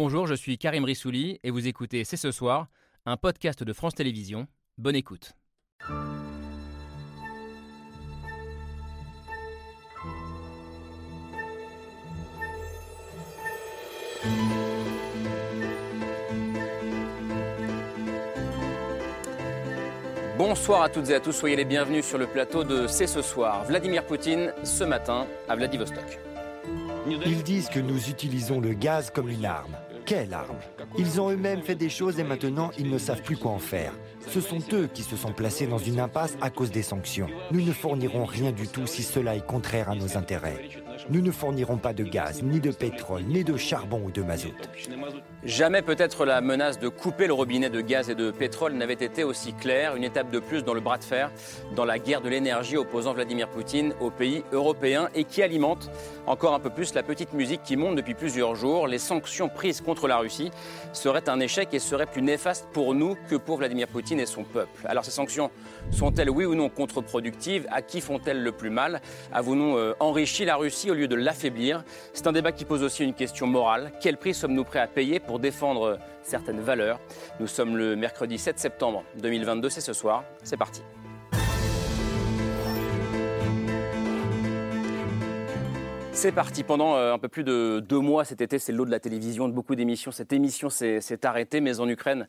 Bonjour, je suis Karim Rissouli et vous écoutez C'est ce soir, un podcast de France Télévisions. Bonne écoute. Bonsoir à toutes et à tous, soyez les bienvenus sur le plateau de C'est ce soir. Vladimir Poutine, ce matin, à Vladivostok. Ils disent que nous utilisons le gaz comme une arme. Quelle arme Ils ont eux-mêmes fait des choses et maintenant ils ne savent plus quoi en faire. Ce sont eux qui se sont placés dans une impasse à cause des sanctions. Nous ne fournirons rien du tout si cela est contraire à nos intérêts. Nous ne fournirons pas de gaz, ni de pétrole, ni de charbon ou de mazout. Jamais peut-être la menace de couper le robinet de gaz et de pétrole n'avait été aussi claire. Une étape de plus dans le bras de fer, dans la guerre de l'énergie opposant Vladimir Poutine aux pays européens et qui alimente encore un peu plus la petite musique qui monte depuis plusieurs jours. Les sanctions prises contre la Russie seraient un échec et seraient plus néfastes pour nous que pour Vladimir Poutine et son peuple. Alors ces sanctions sont-elles oui ou non contre-productives? À qui font-elles le plus mal? Avons-nous euh, enrichi la Russie au lieu de l'affaiblir C'est un débat qui pose aussi une question morale. Quel prix sommes-nous prêts à payer pour défendre certaines valeurs? Nous sommes le mercredi 7 septembre 2022, c'est ce soir. C'est parti. C'est parti. Pendant euh, un peu plus de deux mois cet été, c'est l'eau de la télévision, de beaucoup d'émissions. Cette émission s'est arrêtée, mais en Ukraine,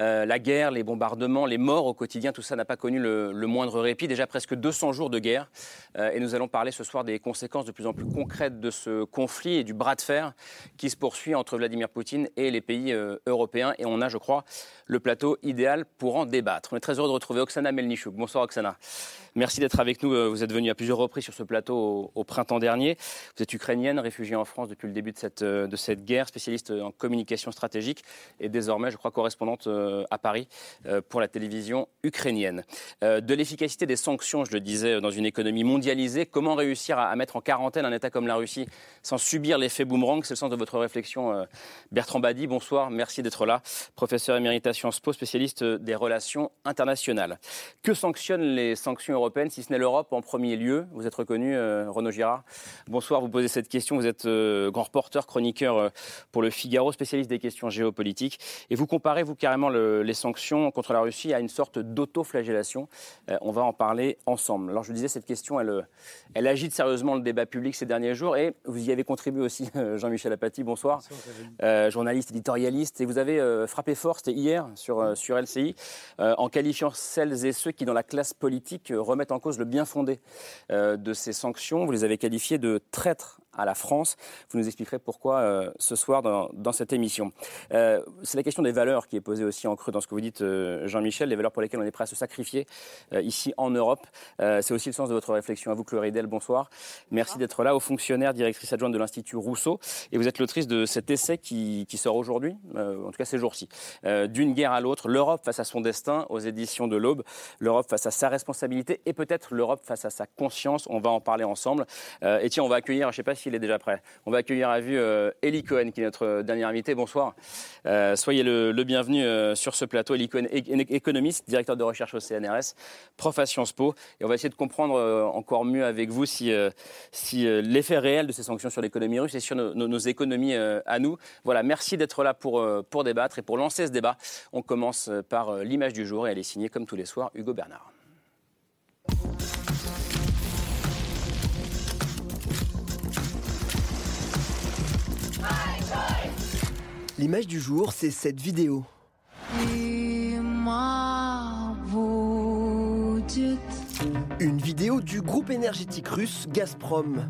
euh, la guerre, les bombardements, les morts au quotidien, tout ça n'a pas connu le, moindre répit. Déjà presque 200 jours de guerre. Euh, et nous allons parler ce soir des conséquences de plus en plus concrètes de ce conflit et du bras de fer qui se poursuit entre Vladimir Poutine et les pays européens. Et on a, je crois, le plateau idéal pour en débattre. On est très heureux de retrouver Oksana Melnichuk. Bonsoir Oksana. Merci d'être avec nous. Vous êtes venue à plusieurs reprises sur ce plateau au printemps dernier. Vous êtes ukrainienne, réfugiée en France depuis le début de cette, euh, de cette guerre, spécialiste en communication stratégique et désormais, je crois, correspondante euh, à Paris euh, pour la télévision ukrainienne. De l'efficacité des sanctions, je le disais, dans une économie mondialisée, comment réussir à, mettre en quarantaine un État comme la Russie sans subir l'effet boomerang? C'est le sens de votre réflexion, Bertrand Badi. Bonsoir, merci d'être là. Professeur émérite à Sciences Po, spécialiste des relations internationales. Que sanctionnent les sanctions européennes, si ce n'est l'Europe en premier lieu Vous êtes reconnu, Renaud Girard. Bonsoir vous poser cette question. Vous êtes euh, grand reporter, chroniqueur euh, pour le Figaro, spécialiste des questions géopolitiques. Et vous comparez, vous, carrément les sanctions contre la Russie à une sorte d'autoflagellation. Euh, on va en parler ensemble. Alors, je vous disais, cette question, elle, elle agite sérieusement le débat public ces derniers jours. Et vous y avez contribué aussi, Jean-Michel Apathy. Bonsoir. bonsoir journaliste, éditorialiste. Et vous avez frappé fort, c'était hier, sur, sur LCI, en qualifiant celles et ceux qui, dans la classe politique, remettent en cause le bien fondé de ces sanctions. Vous les avez qualifiées de très à la France. Vous nous expliquerez pourquoi euh, ce soir dans, cette émission. Euh, c'est la question des valeurs qui est posée aussi en creux dans ce que vous dites, euh, Jean-Michel, les valeurs pour lesquelles on est prêt à se sacrifier ici en Europe. c'est aussi le sens de votre réflexion. À vous, Chloé Ridel, bonsoir. Merci d'être là, aux fonctionnaire, directrice adjointe de l'Institut Rousseau. Et vous êtes l'autrice de cet essai qui, qui sort aujourd'hui, en tout cas ces jours-ci. D'une guerre à l'autre, l'Europe face à son destin, aux éditions de l'Aube, l'Europe face à sa responsabilité et peut-être l'Europe face à sa conscience. On va en parler ensemble. et tiens, on va accueillir, je ne sais pas s'il est déjà prêt, on va accueillir à vue euh, Eli Cohen, qui est notre dernier invité. Bonsoir. Euh, soyez le, bienvenu euh, sur ce plateau. Eli Cohen, économiste, directeur de recherche au CNRS, prof à Sciences Po. Et on va essayer de comprendre encore mieux avec vous si, si l'effet réel de ces sanctions sur l'économie russe et sur nos, économies à nous. Voilà, merci d'être là pour, pour débattre. Et pour lancer ce débat, on commence par l'image du jour et elle est signée, comme tous les soirs, Hugo Bernard. L'image du jour, c'est cette vidéo. Une vidéo du groupe énergétique russe Gazprom.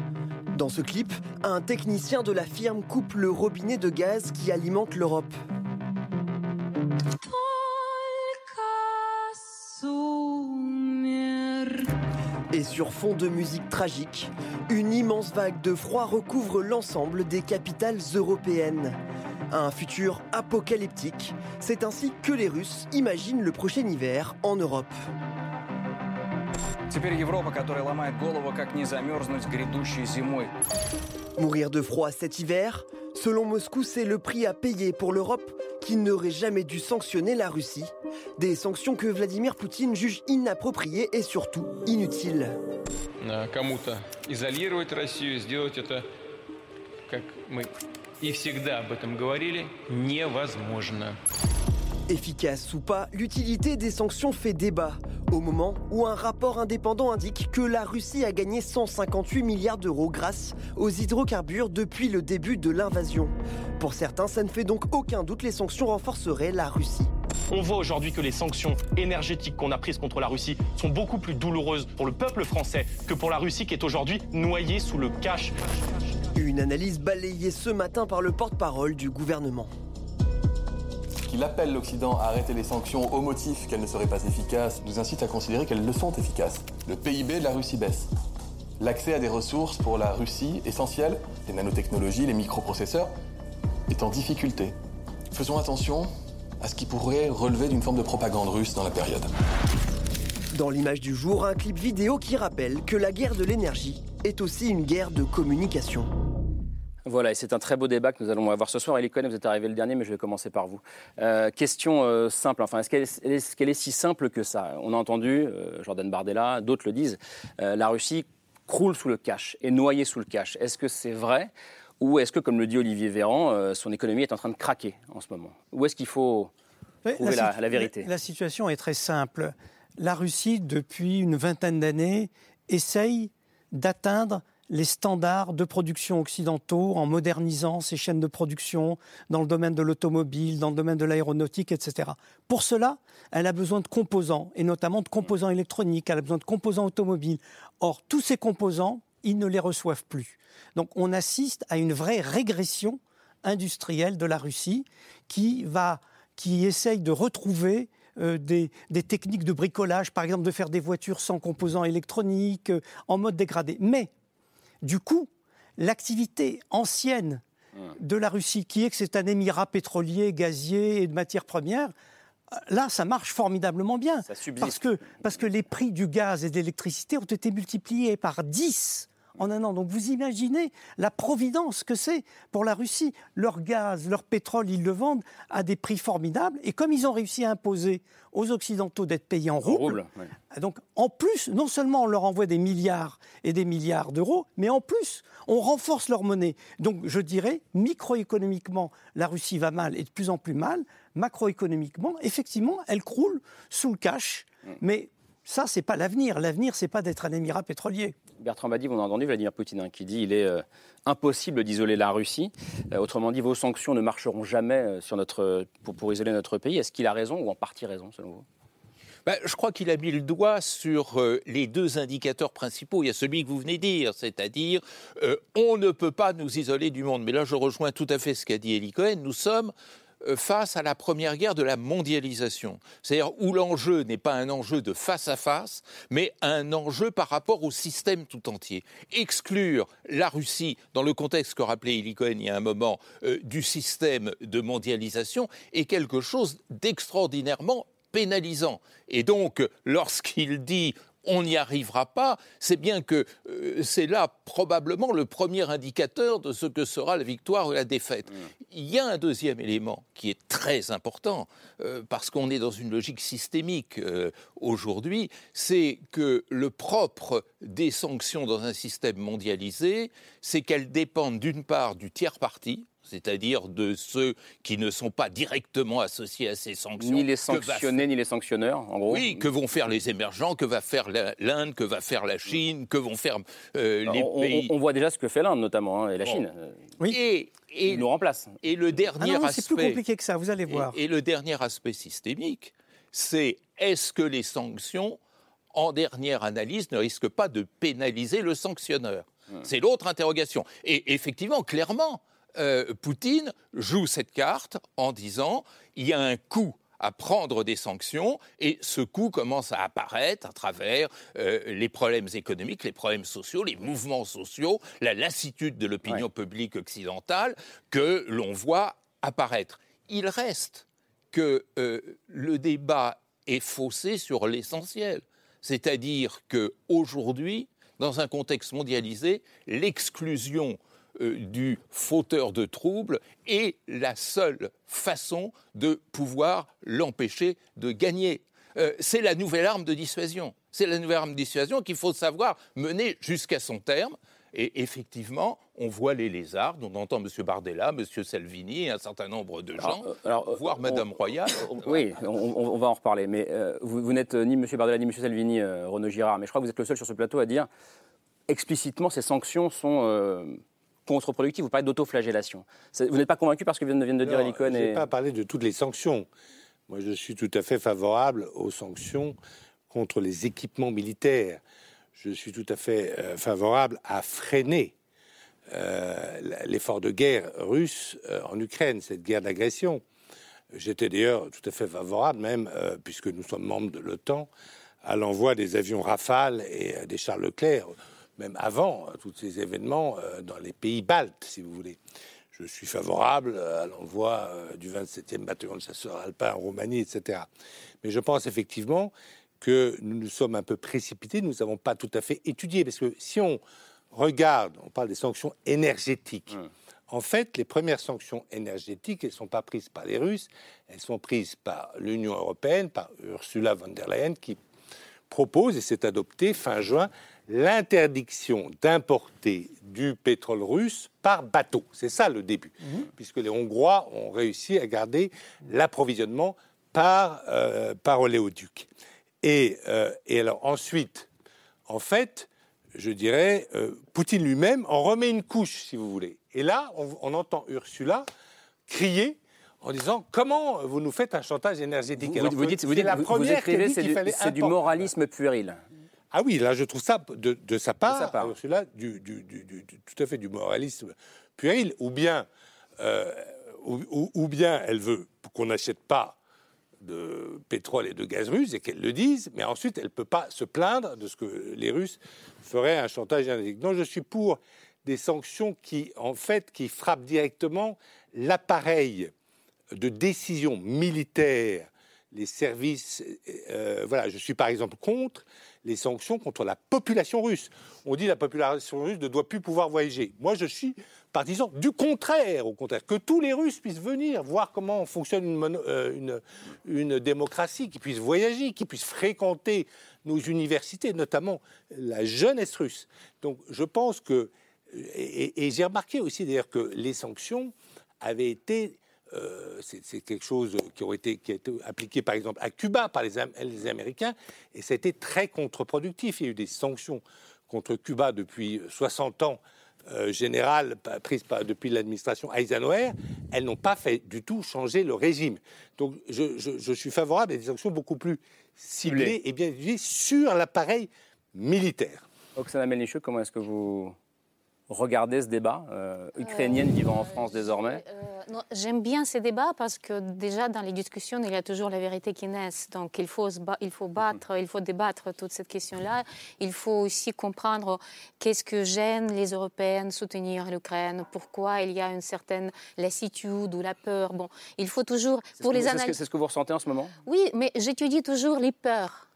Dans ce clip, un technicien de la firme coupe le robinet de gaz qui alimente l'Europe. Et sur fond de musique tragique, une immense vague de froid recouvre l'ensemble des capitales européennes un futur apocalyptique. C'est ainsi que les Russes imaginent le prochain hiver en Europe. Mourir de froid cet hiver Selon Moscou, c'est le prix à payer pour l'Europe qui n'aurait jamais dû sanctionner la Russie. Des sanctions que Vladimir Poutine juge inappropriées et surtout inutiles. и всегда об этом говорили, невозможно. Efficace ou pas, l'utilité des sanctions fait débat. Au moment où un rapport indépendant indique que la Russie a gagné 158 milliards d'euros grâce aux hydrocarbures depuis le début de l'invasion. Pour certains, ça ne fait donc aucun doute, les sanctions renforceraient la Russie. On voit aujourd'hui que les sanctions énergétiques qu'on a prises contre la Russie sont beaucoup plus douloureuses pour le peuple français que pour la Russie qui est aujourd'hui noyée sous le cash. Une analyse balayée ce matin par le porte-parole du gouvernement qu'il appelle l'Occident à arrêter les sanctions au motif qu'elles ne seraient pas efficaces, nous incite à considérer qu'elles le sont efficaces. Le PIB de la Russie baisse. L'accès à des ressources pour la Russie essentielles, les nanotechnologies, les microprocesseurs, est en difficulté. Faisons attention à ce qui pourrait relever d'une forme de propagande russe dans la période. Dans l'image du jour, un clip vidéo qui rappelle que la guerre de l'énergie est aussi une guerre de communication. Voilà, et c'est un très beau débat que nous allons avoir ce soir. Cohen, vous êtes arrivé le dernier, mais je vais commencer par vous. Euh, question euh, simple, enfin, est-ce qu'elle est, si simple que ça? On a entendu, euh, Jordan Bardella, d'autres le disent, la Russie croule sous le cash, est noyée sous le cash. Est-ce que c'est vrai? Ou est-ce que, comme le dit Olivier Véran, son économie est en train de craquer en ce moment? Ou est-ce qu'il faut trouver la, la vérité? La situation est très simple. La Russie, depuis une vingtaine d'années, essaye d'atteindre les standards de production occidentaux en modernisant ses chaînes de production dans le domaine de l'automobile, dans le domaine de l'aéronautique, etc. Pour cela, elle a besoin de composants, et notamment de composants électroniques, elle a besoin de composants automobiles. Or, tous ces composants, ils ne les reçoivent plus. Donc on assiste à une vraie régression industrielle de la Russie qui, va, qui essaye de retrouver euh, des, des, techniques de bricolage, par exemple de faire des voitures sans composants électroniques, euh, en mode dégradé. Mais du coup, l'activité ancienne de la Russie, qui est que c'est un émirat pétrolier, gazier et de matières premières, là, ça marche formidablement bien. parce, que, parce que les prix du gaz et de l'électricité ont été multipliés par 10 en un an. Donc vous imaginez la providence que c'est pour la Russie. Leur gaz, leur pétrole, ils le vendent à des prix formidables. Et comme ils ont réussi à imposer aux Occidentaux d'être payés en roubles, donc en plus, non seulement on leur envoie des milliards et des milliards d'euros, mais en plus, on renforce leur monnaie. Donc je dirais, microéconomiquement, la Russie va mal et de plus en plus mal. Macroéconomiquement, effectivement, elle croule sous le cash. Mm. Mais ça, c'est pas l'avenir. L'avenir, c'est pas d'être un émirat pétrolier. Bertrand Badi, on a entendu Vladimir Poutine hein, qui dit qu'il est euh, impossible d'isoler la Russie. Euh, autrement dit, vos sanctions ne marcheront jamais euh, sur notre, pour, isoler notre pays. Est-ce qu'il a raison ou en partie raison, selon vous? Ben, je crois qu'il a mis le doigt sur les deux indicateurs principaux. Il y a celui que vous venez de dire, c'est-à-dire on ne peut pas nous isoler du monde. Mais là, je rejoins tout à fait ce qu'a dit Elie Cohen. Nous sommes face à la première guerre de la mondialisation. C'est-à-dire où l'enjeu n'est pas un enjeu de face à face, mais un enjeu par rapport au système tout entier. Exclure la Russie, dans le contexte que rappelait Eli Cohen il y a un moment, euh, du système de mondialisation, est quelque chose d'extraordinairement pénalisant. Et donc, lorsqu'il dit on n'y arrivera pas, c'est bien que euh, c'est là probablement le premier indicateur de ce que sera la victoire ou la défaite. Mm. Il y a un deuxième élément qui est très important, euh, parce qu'on est dans une logique systémique euh, aujourd'hui, c'est que le propre des sanctions dans un système mondialisé, c'est qu'elles dépendent d'une part du tiers parti, c'est-à-dire de ceux qui ne sont pas directement associés à ces sanctions. Ni les sanctionnés, ni les sanctionneurs, en gros. Oui, que vont faire les émergents, que va faire l'Inde, que va faire la Chine, que vont faire euh, les pays. On, voit déjà ce que fait l'Inde, notamment, hein, et la Chine. Oui. Et, et, nous remplace. Et le dernier ah aspect. C'est plus compliqué que ça, vous allez voir. Et, le dernier aspect systémique, c'est est-ce que les sanctions, en dernière analyse, ne risquent pas de pénaliser le sanctionneur? Hmm. C'est l'autre interrogation. Et effectivement, clairement, euh, Poutine joue cette carte en disant il y a un coût à prendre des sanctions et ce coût commence à apparaître à travers euh, les problèmes économiques, les problèmes sociaux, les mouvements sociaux, la lassitude de l'opinion publique occidentale que l'on voit apparaître. Il reste que euh, le débat est faussé sur l'essentiel, c'est-à-dire que aujourd'hui, dans un contexte mondialisé, l'exclusion euh, du fauteur de troubles est la seule façon de pouvoir l'empêcher de gagner. Euh, c'est la nouvelle arme de dissuasion. C'est la nouvelle arme de dissuasion qu'il faut savoir mener jusqu'à son terme. Et effectivement, on voit les lézards, on entend M. Bardella, M. Salvini et un certain nombre de gens, alors, euh, voire Mme Royal. oui, on, va en reparler. Mais euh, vous, n'êtes ni M. Bardella ni M. Salvini, Renaud Girard, mais je crois que vous êtes le seul sur ce plateau à dire explicitement ces sanctions sont contre-productives. Vous parlez d'autoflagellation. Vous n'êtes pas convaincu parce que viennent, de dire Eli Cohen Je n'ai pas parlé de toutes les sanctions. Moi, je suis tout à fait favorable aux sanctions contre les équipements militaires. Je suis tout à fait euh, favorable à freiner euh, l'effort de guerre russe euh, en Ukraine, cette guerre d'agression. J'étais d'ailleurs tout à fait favorable, même puisque nous sommes membres de l'OTAN, à l'envoi des avions Rafale et des Charles Leclerc, même avant tous ces événements dans les pays baltes, si vous voulez. Je suis favorable à l'envoi du 27e bataillon de chasseurs alpins en Roumanie, etc. Mais je pense effectivement que nous nous sommes un peu précipités, nous n'avons pas tout à fait étudié. Parce que si on regarde, on parle des sanctions énergétiques. En fait, les premières sanctions énergétiques, elles ne sont pas prises par les Russes, elles sont prises par l'Union européenne, par Ursula von der Leyen, qui propose, et c'est adopté fin juin, l'interdiction d'importer du pétrole russe par bateau. C'est ça le début, mhm. puisque les Hongrois ont réussi à garder l'approvisionnement par, euh, par oléoduc. Euh, et, alors ensuite, en fait, je dirais, euh, Poutine lui-même en remet une couche, si vous voulez. Et là, on, entend Ursula crier en disant comment vous nous faites un chantage énergétique? Vous, vous dites, vous dites, la première c'est du, moralisme puéril. Ah oui, là je trouve ça de, sa part, Ursula, du, tout à fait du moralisme puéril, ou bien, euh, ou bien elle veut qu'on n'achète pas de pétrole et de gaz russe et qu'elle le dise, mais ensuite elle ne peut pas se plaindre de ce que les Russes feraient un chantage énergétique. Non, je suis pour des sanctions qui, en fait, qui frappent directement l'appareil de décision militaire, les services. Euh, voilà, je suis par exemple contre les sanctions contre la population russe. On dit la population russe ne doit plus pouvoir voyager. Moi, je suis partisan du contraire, au contraire, que tous les Russes puissent venir voir comment fonctionne une, euh, démocratie, qu'ils puissent voyager, qu'ils puissent fréquenter nos universités, notamment la jeunesse russe. Donc, je pense que, et, j'ai remarqué aussi d'ailleurs que les sanctions avaient été euh, c'est quelque chose qui, aurait été, qui a été appliqué par exemple à Cuba par les, les, Américains, et ça a été très contre-productif. Il y a eu des sanctions contre Cuba depuis 60 ans euh, générales prises depuis l'administration Eisenhower, elles n'ont pas fait du tout changer le régime. Donc je, suis favorable à des sanctions beaucoup plus ciblées et bien sur l'appareil militaire. Oksana Melnichuk, comment est-ce que vous regardez ce débat, euh, ukrainienne vivant en France désormais euh, J'aime bien ces débats parce que déjà dans les discussions, il y a toujours la vérité qui naît. Donc il faut, il faut battre, il faut débattre toute cette question-là. Il faut aussi comprendre qu'est-ce que gêne les Européennes soutenir l'Ukraine, pourquoi il y a une certaine lassitude ou la peur. Bon, il faut toujours... Pour les C'est ce, ce que vous ressentez en ce moment? Oui, mais j'étudie toujours les peurs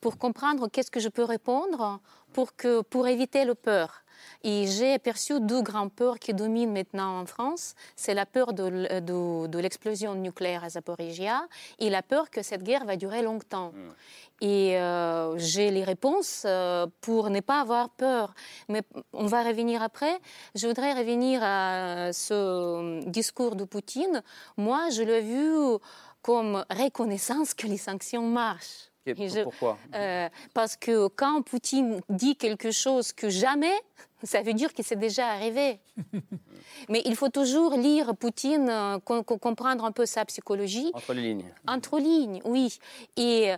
pour comprendre qu'est-ce que je peux répondre pour, que, pour éviter le peur. Et j'ai aperçu deux grandes peurs qui dominent maintenant en France. C'est la peur de, de, l'explosion nucléaire à Zaporizhia et la peur que cette guerre va durer longtemps. Hmm. Et euh, j'ai les réponses euh, pour ne pas avoir peur. Mais on va revenir après. Je voudrais revenir à ce discours de Poutine. Moi, je l'ai vu comme reconnaissance que les sanctions marchent. Pourquoi euh, Parce que quand Poutine dit quelque chose que jamais, ça veut dire que c'est déjà arrivé. Mais il faut toujours lire Poutine, euh, comprendre un peu sa psychologie. Entre les lignes. Entre lignes, oui. Et,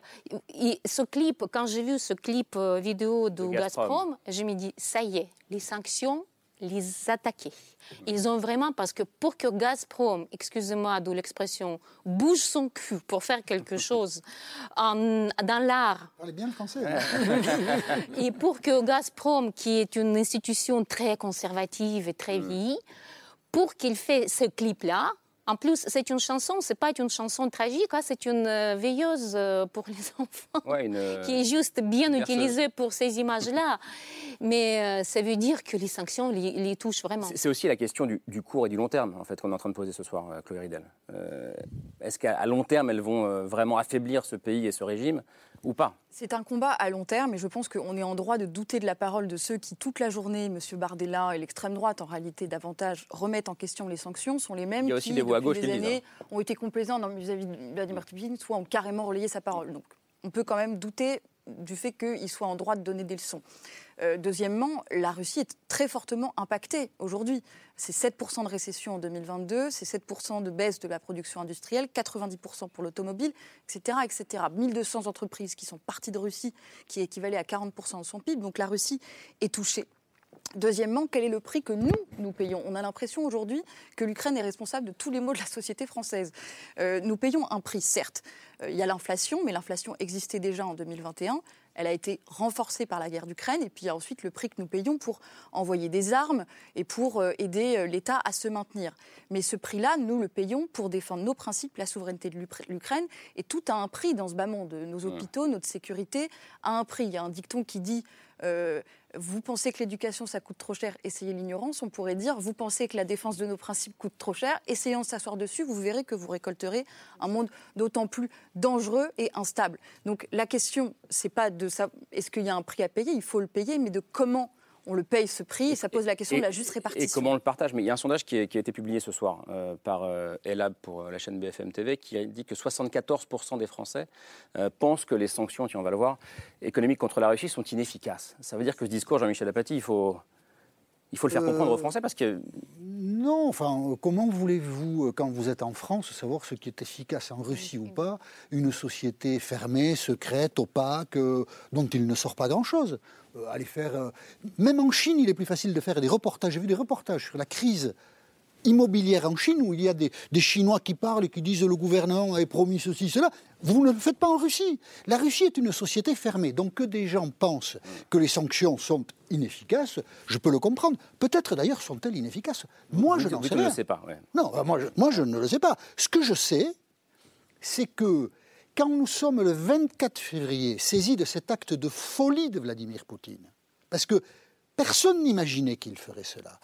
ce clip, quand j'ai vu ce clip euh, vidéo de, Gazprom, je me dis, ça y est, les sanctions les attaquer. Ils ont vraiment, parce que pour que Gazprom, excusez-moi de l'expression, bouge son cul pour faire quelque chose en, dans l'art. Parlez bien le français. et pour que Gazprom, qui est une institution très conservative et très vieille, pour qu'il fait ce clip-là, en plus, c'est une chanson, c'est pas une chanson tragique, hein, c'est une euh, veilleuse euh, pour les enfants euh, qui est juste bien utilisée pour ces images-là. Mais ça veut dire que les sanctions les, touchent vraiment. C'est aussi la question du, court et du long terme, en fait, qu'on est en train de poser ce soir, Chloé Ridel. Est-ce qu'à long terme, elles vont vraiment affaiblir ce pays et ce régime ou pas? C'est un combat à long terme et je pense qu'on est en droit de douter de la parole de ceux qui, toute la journée, M. Bardella et l'extrême droite, en réalité davantage, remettent en question les sanctions, sont les mêmes Il y a aussi qui, des voix à gauche des années, ont été complaisants vis-à-vis de Vladimir Poutine, soit ont carrément relayé sa parole. Donc on peut quand même douter du fait qu'il soit en droit de donner des leçons. Euh, deuxièmement, la Russie est très fortement impactée aujourd'hui. C'est 7% de récession en 2022, c'est 7% de baisse de la production industrielle, 90% pour l'automobile, etc., etc. 1200 entreprises qui sont parties de Russie, qui équivalaient à 40% de son PIB. Donc la Russie est touchée. Deuxièmement, quel est le prix que nous, nous payons? On a l'impression aujourd'hui que l'Ukraine est responsable de tous les maux de la société française. Euh, nous payons un prix, certes. Euh, il y a l'inflation, mais l'inflation existait déjà en 2021. Elle a été renforcée par la guerre d'Ukraine. Et puis il y a ensuite le prix que nous payons pour envoyer des armes et pour euh, aider l'État à se maintenir. Mais ce prix-là, nous le payons pour défendre nos principes, la souveraineté de l'Ukra- l'Ukraine. Et tout a un prix dans ce bas monde. Nos hôpitaux, notre sécurité a un prix. Il y a un dicton qui dit euh, Vous pensez que l'éducation, ça coûte trop cher, essayez l'ignorance. On pourrait dire Vous pensez que la défense de nos principes coûte trop cher, essayons de s'asseoir dessus. Vous verrez que vous récolterez un monde d'autant plus dangereux et instable. Donc la question, c'est pas de ça, est-ce qu'il y a un prix à payer? Il faut le payer, mais de comment on le paye ce prix. Et ça pose la question de la juste répartition. Et comment on le partage? Mais il y a un sondage qui, est- qui a été publié ce soir euh, par euh, Elab pour euh, la chaîne BFM TV qui a dit que 74% des Français euh, pensent que les sanctions, tu on va le voir, économiques contre la Russie sont inefficaces. Ça veut dire que ce discours, Jean-Michel Apathy, il faut, il faut le faire Euh, comprendre aux Français parce que Non, enfin, euh, comment voulez-vous, euh, quand vous êtes en France, savoir ce qui est efficace en Russie ou pas Une société fermée, secrète, opaque, euh, dont il ne sort pas grand-chose. Euh, aller faire, euh, même en Chine, il est plus facile de faire des reportages. J'ai vu des reportages sur la crise immobilière en Chine où il y a des, des Chinois qui parlent et qui disent le gouvernement avait promis ceci, cela. Vous ne le faites pas en Russie. La Russie est une société fermée. Donc que des gens pensent que les sanctions sont inefficaces, je peux le comprendre. Peut-être d'ailleurs sont-elles inefficaces. Moi, vous, je n'en sais ne le sais pas. ouais. Non, euh, moi je, moi je ne le sais pas. Ce que je sais, c'est que quand nous sommes le 24 février saisis de cet acte de folie de Vladimir Poutine, parce que personne n'imaginait qu'il ferait cela,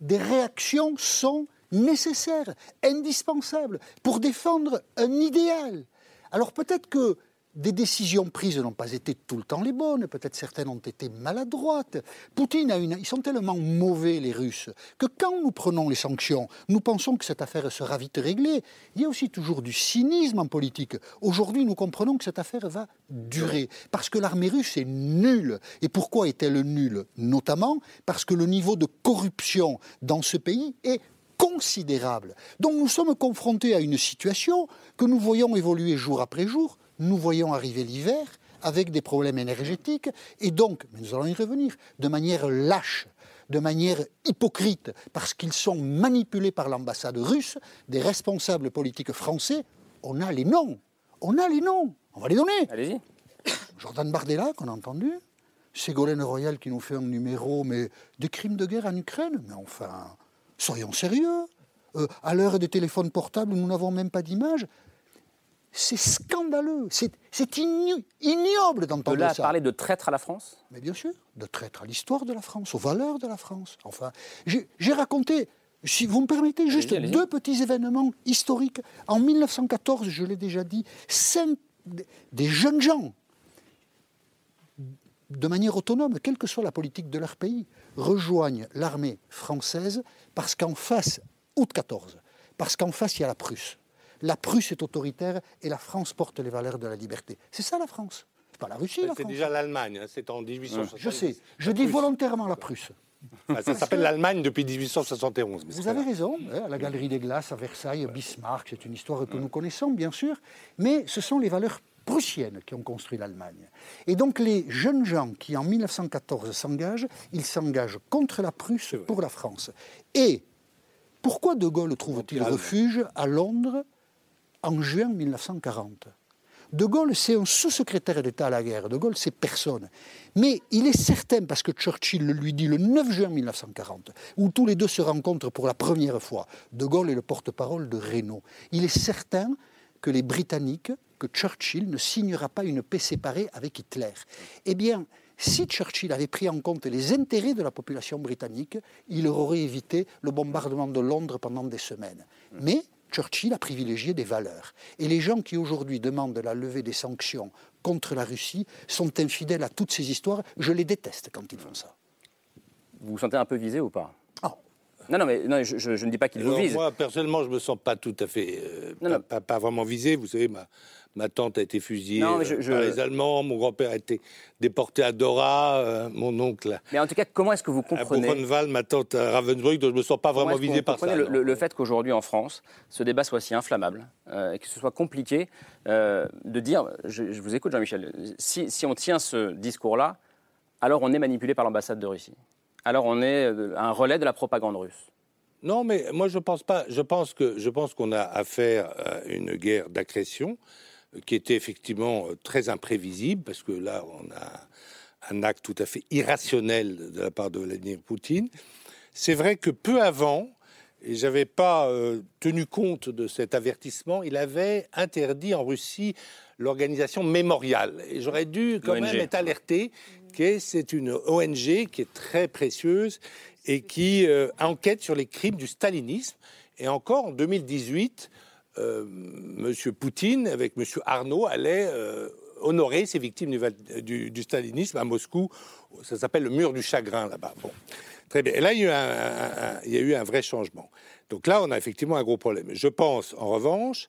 des réactions sont nécessaires, indispensables, pour défendre un idéal. Alors peut-être que des décisions prises n'ont pas été tout le temps les bonnes, peut-être certaines ont été maladroites. Poutine a une... Ils sont tellement mauvais, les Russes, que quand nous prenons les sanctions, nous pensons que cette affaire sera vite réglée. Il y a aussi toujours du cynisme en politique. Aujourd'hui, nous comprenons que cette affaire va durer, parce que l'armée russe est nulle. Et pourquoi est-elle nulle? Notamment parce que le niveau de corruption dans ce pays est considérable. Donc nous sommes confrontés à une situation que nous voyons évoluer jour après jour. Nous voyons arriver l'hiver avec des problèmes énergétiques et donc, mais nous allons y revenir, de manière lâche, de manière hypocrite, parce qu'ils sont manipulés par l'ambassade russe, des responsables politiques français. On a les noms. On a les noms. On va les donner. Allez-y. Jordan Bardella, qu'on a entendu. Ségolène Royal qui nous fait un numéro, mais des crimes de guerre en Ukraine. Mais enfin, soyons sérieux. Euh, à l'heure des téléphones portables, nous n'avons même pas d'image. C'est scandaleux. C'est c'est igno- ignoble De d'entendre là à ça. parler de traître à la France? Mais bien sûr, de traître à l'histoire de la France, aux valeurs de la France. Enfin, j'ai raconté, si vous me permettez, juste deux petits événements historiques. En 1914, je l'ai déjà dit, cinq, des jeunes gens, de manière autonome, quelle que soit la politique de leur pays, rejoignent l'armée française parce qu'en face, août 14, parce qu'en face, il y a la Prusse. La Prusse est autoritaire et la France porte les valeurs de la liberté. C'est ça la France? C'est pas la Russie, C'est déjà l'Allemagne, hein, c'est en 1870. Je sais, je dis volontairement la Prusse. Ah, ça s'appelle l'Allemagne depuis 1871. mais c'est Vous avez raison, hein, à la Galerie des Glaces à Versailles, Bismarck, c'est une histoire que nous connaissons bien sûr, mais ce sont les valeurs prussiennes qui ont construit l'Allemagne. Et donc les jeunes gens qui en 1914 s'engagent, ils s'engagent contre la Prusse pour la France. Et pourquoi De Gaulle trouve-t-il refuge à Londres en juin 1940 De Gaulle, c'est un sous-secrétaire d'État à la guerre. De Gaulle, c'est personne. Mais il est certain, parce que Churchill le lui dit le 9 juin 1940, où tous les deux se rencontrent pour la première fois, De Gaulle est le porte-parole de Renault. Il est certain que les Britanniques, que Churchill ne signera pas une paix séparée avec Hitler. Eh bien, si Churchill avait pris en compte les intérêts de la population britannique, il aurait évité le bombardement de Londres pendant des semaines. Mais Churchill a privilégié des valeurs. Et les gens qui aujourd'hui demandent la levée des sanctions contre la Russie sont infidèles à toutes ces histoires. Je les déteste quand ils font ça. Vous vous sentez un peu visé ou pas? Oh. Non, non, mais non, je, je- je ne dis pas qu'il vous vise. Moi, personnellement, je me sens pas tout à fait, euh, Non, pas, non. pas- pas vraiment visé. Vous savez, ma, ma tante a été fusillée Non, mais je- euh, par les Allemands, mon grand-père a été déporté à Dora, euh, mon oncle à- Mais en tout cas, comment est-ce que vous à comprenez Buchenwald, ma tante à Ravensbrück, donc je me sens pas vraiment visé par ça. le, le- le fait qu'aujourd'hui en France, ce débat soit si inflammable euh, et que ce soit compliqué de dire, je, je vous écoute Jean-Michel, si, si on tient ce discours-là, alors on est manipulé par l'ambassade de Russie. Alors on est euh, un relais de la propagande russe. Non, mais moi je pense pas. Je pense que je pense qu'on a affaire à une guerre d'agression euh, qui était effectivement euh, très imprévisible parce que là on a un acte tout à fait irrationnel de la part de Vladimir Poutine. C'est vrai que peu avant, et j'avais pas euh, tenu compte de cet avertissement, il avait interdit en Russie l'organisation mémoriale. Et j'aurais dû quand même être alerté c'est une ONG qui est très précieuse et qui euh, enquête sur les crimes du stalinisme. Et encore en 2018, euh, Monsieur Poutine, avec Monsieur Arnaud, allait euh, honorer ces victimes du, stalinisme à Moscou. Ça s'appelle le mur du chagrin là-bas. Bon. Très bien. Et là, il y, a eu un, vrai changement. Donc là, on a effectivement un gros problème. Je pense, en revanche,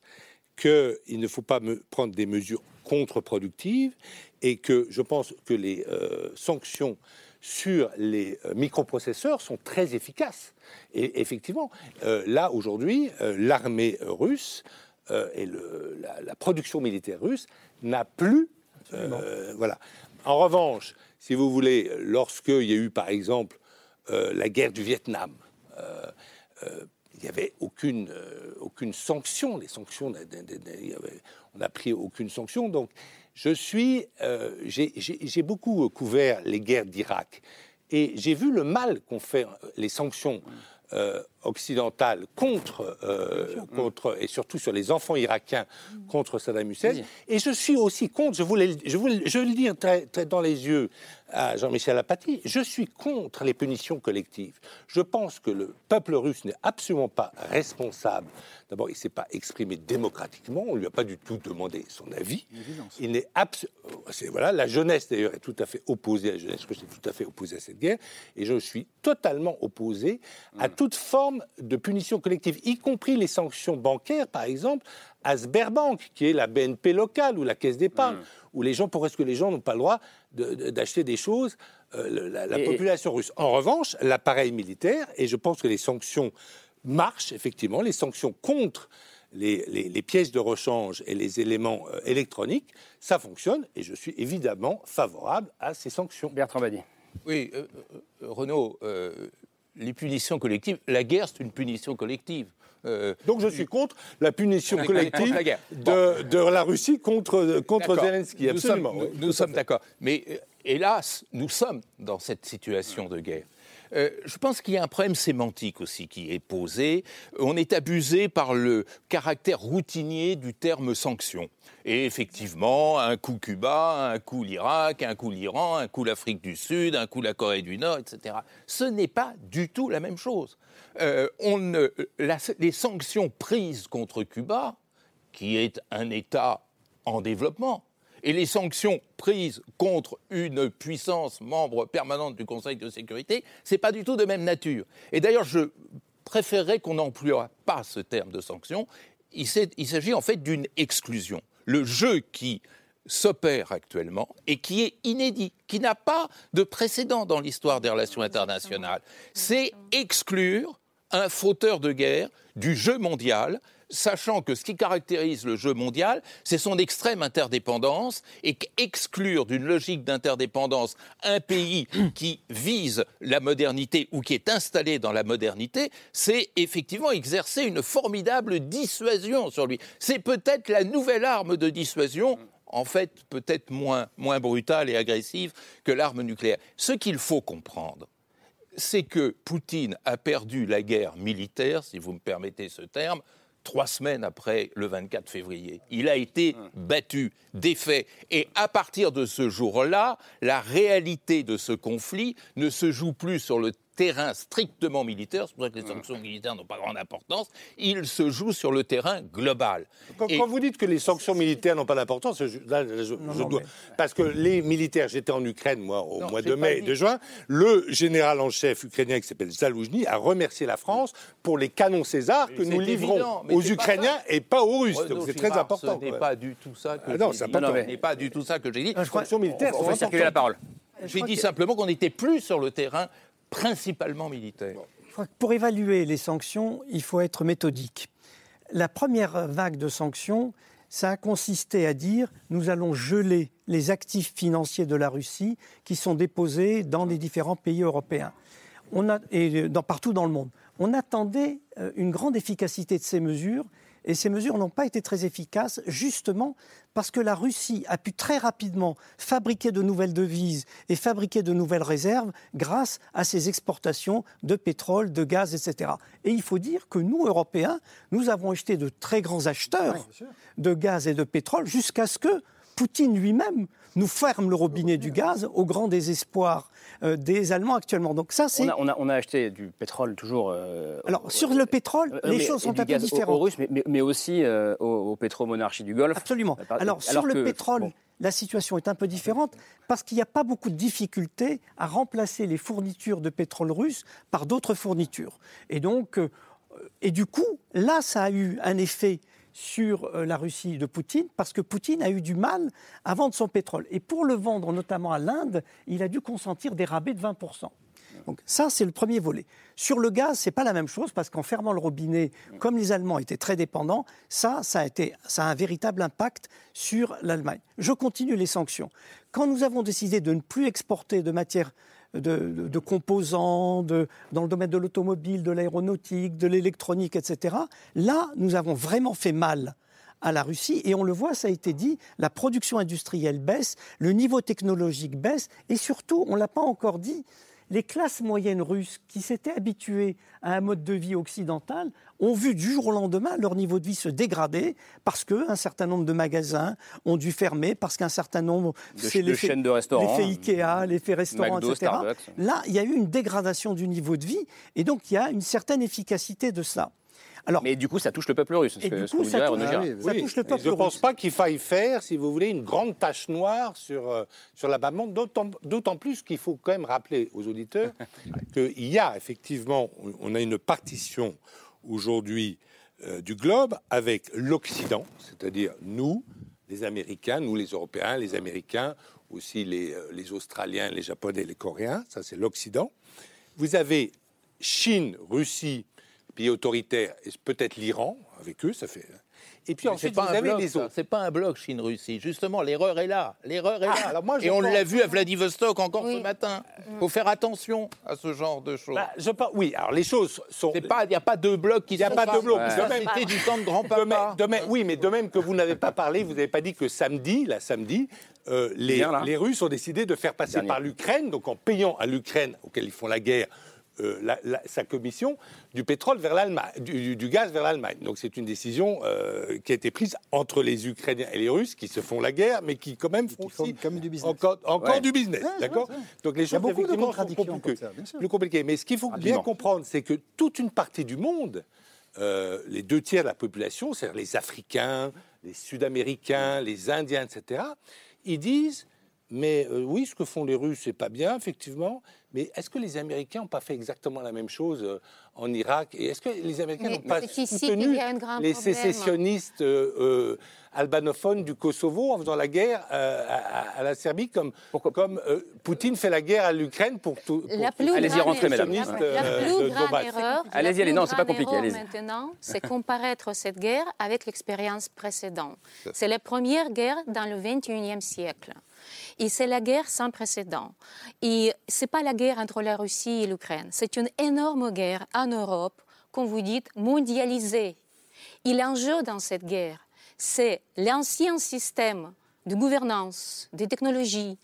qu'il ne faut pas prendre des mesures contre-productives et que je pense que les euh, sanctions sur les euh, microprocesseurs sont très efficaces. Et effectivement, euh, là, aujourd'hui, euh, l'armée russe et le- la, la production militaire russe n'a plus... voilà. En revanche, si vous voulez, lorsqu'il y a eu, par exemple, la guerre du Vietnam, il n'y avait aucune, aucune sanction. Les sanctions, on n'a pris aucune sanction. Donc, je suis, euh, j'ai- beaucoup couvert les guerres d'Irak. Et j'ai vu le mal qu'ont fait euh, les sanctions euh, occidentales contre, euh, contre, et surtout sur les enfants irakiens contre Saddam Hussein. Et je suis aussi contre, je voulais, je voulais, je veux le dire très, très dans les yeux à Jean-Michel Apathy, je suis contre les punitions collectives. Je pense que le peuple russe n'est absolument pas responsable. D'abord, il ne s'est pas exprimé démocratiquement, on ne lui a pas du tout demandé son avis. Il n'est voilà, la jeunesse d'ailleurs est tout à fait opposée, la jeunesse russe est tout à fait opposée à cette guerre, et je suis totalement opposé à toute forme de punition collective, y compris les sanctions bancaires, par exemple, à Sberbank, qui est la BNP locale ou la caisse d'épargne, où les gens, pourquoi est-ce que les gens n'ont pas le droit de- de- d'acheter des choses, euh, le- la, la Et- population russe? En revanche, l'appareil militaire, et je pense que les sanctions marchent, effectivement, les sanctions contre les, les- les pièces de rechange et les éléments euh, électroniques, ça fonctionne, et je suis évidemment favorable à ces sanctions. Bertrand Badi. Oui, euh, euh, Renaud, euh, les punitions collectives, la guerre, c'est une punition collective. Euh, Donc je suis contre la punition collective la de, de la Russie contre, contre. Zelensky, Nous absolument. nous- sommes d'accord. Mais euh, hélas, nous sommes dans cette situation de guerre. Euh, je pense qu'il y a un problème sémantique aussi qui est posé. On est abusé par le caractère routinier du terme sanction. Et effectivement, un coup Cuba, un coup l'Irak, un coup l'Iran, un coup l'Afrique du Sud, un coup la Corée du Nord, etc. Ce n'est pas du tout la même chose. Euh, les sanctions prises contre Cuba, qui est un État en développement, et les sanctions prises contre une puissance membre permanente du Conseil de sécurité, c'est pas du tout de même nature. Et d'ailleurs, je préférerais qu'on n'emploie pas ce terme de sanction. Il s'agit en fait d'une exclusion. Le jeu qui s'opère actuellement et qui est inédit, qui n'a pas de précédent dans l'histoire des relations internationales, c'est exclure un fauteur de guerre du jeu mondial, sachant que ce qui caractérise le jeu mondial, c'est son extrême interdépendance, et qu'exclure d'une logique d'interdépendance un pays qui vise la modernité ou qui est installé dans la modernité, c'est effectivement exercer une formidable dissuasion sur lui. C'est peut-être la nouvelle arme de dissuasion en fait peut-être moins, moins brutale et agressive que l'arme nucléaire. Ce qu'il faut comprendre, c'est que Poutine a perdu la guerre militaire, si vous me permettez ce terme, trois semaines après le 24 février. Il a été battu, défait. Et à partir de ce jour-là, la réalité de ce conflit ne se joue plus sur le terrain strictement militaire, c'est pour ça que les sanctions militaires n'ont pas grande importance, il se joue sur le terrain global. Quand, Et- quand vous dites que les sanctions militaires n'ont pas d'importance, je- là, je- je non, dois- mais- parce que les militaires, j'étais en Ukraine moi au Non, mois de pas mai et de juin, le général en chef ukrainien qui s'appelle Zaloujny a remercié la France pour les canons César que nous livrons évident, mais aux pas Ukrainiens ça. et pas aux Russes. Renaud Donc c'est très important. Ce n'est pas du tout ça que Ah non, j'ai dit. important. Ce n'est pas du tout ça que j'ai dit. je crois- sanctions militaires On circuler la parole. J'ai dit simplement qu'on n'était plus sur le terrain principalement militaire. Pour évaluer les sanctions, il faut être méthodique. La première vague de sanctions, ça a consisté à dire nous allons geler les actifs financiers de la Russie qui sont déposés dans les différents pays européens on a, et partout dans le monde. On attendait euh, une grande efficacité de ces mesures et ces mesures n'ont pas été très efficaces justement parce que la Russie a pu très rapidement fabriquer de nouvelles devises et fabriquer de nouvelles réserves grâce à ses exportations de pétrole, de gaz, etc. Et il faut dire que nous, Européens, nous avons été de très grands acheteurs de gaz et de pétrole jusqu'à ce que Poutine lui-même nous ferme le robinet du gaz au grand désespoir euh, des Allemands actuellement. Donc ça, c'est... On a, on, a, on a acheté du pétrole toujours. euh, Alors, au- sur le pétrole, euh, les mais- choses sont un peu différentes. Aux, Russes, mais, mais- mais aussi euh, aux, aux pétromonarchies du Golfe. Absolument. Alors, sur le pétrole, bon. la situation est un peu différente parce qu'il n'y a pas beaucoup de difficultés à remplacer les fournitures de pétrole russe par d'autres fournitures. Et donc, et du coup, là, ça a eu un effet sur euh, la Russie de Poutine parce que Poutine a eu du mal à vendre son pétrole. Et pour le vendre notamment à l'Inde, il a dû consentir des rabais de 20%. Donc ça, c'est le premier volet. Sur le gaz, c'est pas la même chose parce qu'en fermant le robinet, comme les Allemands étaient très dépendants, ça, ça a, été, ça a un véritable impact sur l'Allemagne. Je continue les sanctions. Quand nous avons décidé de ne plus exporter de matières de, composants dans le domaine de l'automobile, de l'aéronautique, de l'électronique, etc., là, nous avons vraiment fait mal à la Russie. Et on le voit, ça a été dit, la production industrielle baisse, le niveau technologique baisse, et surtout, on ne l'a pas encore dit, les classes moyennes russes qui s'étaient habituées à un mode de vie occidental ont vu du jour au lendemain leur niveau de vie se dégrader parce qu'un certain nombre de magasins ont dû fermer, parce qu'un certain nombre... De c'est de chaînes de restaurants. L'effet Ikea, l'effet restaurant, McDo, etc. Starbucks. Là, il y a eu une dégradation du niveau de vie et donc il y a une certaine efficacité de ça. Alors, Mais du coup, ça touche le peuple russe. ce Et que- ce coup, vous direz, Ah Girard. oui, ça touche le peuple je ne pense russe. pas qu'il faille faire, si vous voulez, une grande tache noire sur, euh, sur la bas monde, d'autant plus qu'il faut quand même rappeler aux auditeurs qu'il y a effectivement, on- on a une partition aujourd'hui euh, du globe avec l'Occident, c'est-à-dire nous, les Américains, nous les Européens, les Américains, aussi les, euh, les Australiens, les Japonais, les Coréens, ça c'est l'Occident. Vous avez Chine, Russie, pays autoritaires, et peut-être l'Iran, avec eux, ça fait... Et puis ensuite, vous avez bloc, les autres. C'est pas un bloc Chine-Russie. Justement, l'erreur est là. L'erreur est Ah, là. alors moi, je Et on l'a vu à Vladivostok encore Oui. ce matin. Il faut faire attention à ce genre de choses. Bah, je pense, oui, alors les choses sont. Il n'y a pas deux blocs qui Il y a sont pas deux blocs. De même- C'était du temps de de grand-papa. même- de même- oui, mais de même que vous n'avez pas parlé, vous n'avez pas dit que samedi, la samedi, euh, les, Hier, là. les Russes ont décidé de faire passer Dernier. par l'Ukraine, donc en payant à l'Ukraine, auquel ils font la guerre, euh, la- la- sa commission, du pétrole vers l'Allemagne, du, gaz vers l'Allemagne. Donc c'est une décision euh, qui a été prise entre les Ukrainiens et les Russes, qui se font la guerre, mais qui quand même font, font aussi quand même du business. encore, encore Ouais. du business, Ouais, d'accord. Donc les Il y a choses beaucoup de sont plus, comme ça, bien sûr. plus compliquées. Mais ce qu'il faut bien comprendre, c'est que toute une partie du monde, euh, les deux tiers de la population, c'est-à-dire les Africains, les Sud-Américains, les Indiens, etc., ils disent, mais euh, oui, ce que font les Russes, c'est pas bien, effectivement, mais est-ce que les Américains n'ont pas fait exactement la même chose euh, en Irak? Et est-ce que les Américains n'ont pas soutenu les problème. sécessionnistes euh, euh, albanophones du Kosovo en faisant la guerre euh, à, la Serbie, comme, comme euh, Poutine fait la guerre à l'Ukraine pour tout. Allez-y, grande rentrez, erreur- mesdames. La, plus grande erreur, la Allez-y, plus allez, non, c'est pas compliqué, maintenant, c'est comparaître cette guerre avec l'expérience précédente. C'est la première guerre dans le 21e siècle. Et c'est la guerre sans précédent. Et c'est pas la guerre entre la Russie et l'Ukraine. C'est une énorme guerre en Europe, comme vous dites, mondialisée. Et l'enjeu dans cette guerre, c'est l'ancien système de gouvernance, de technologie,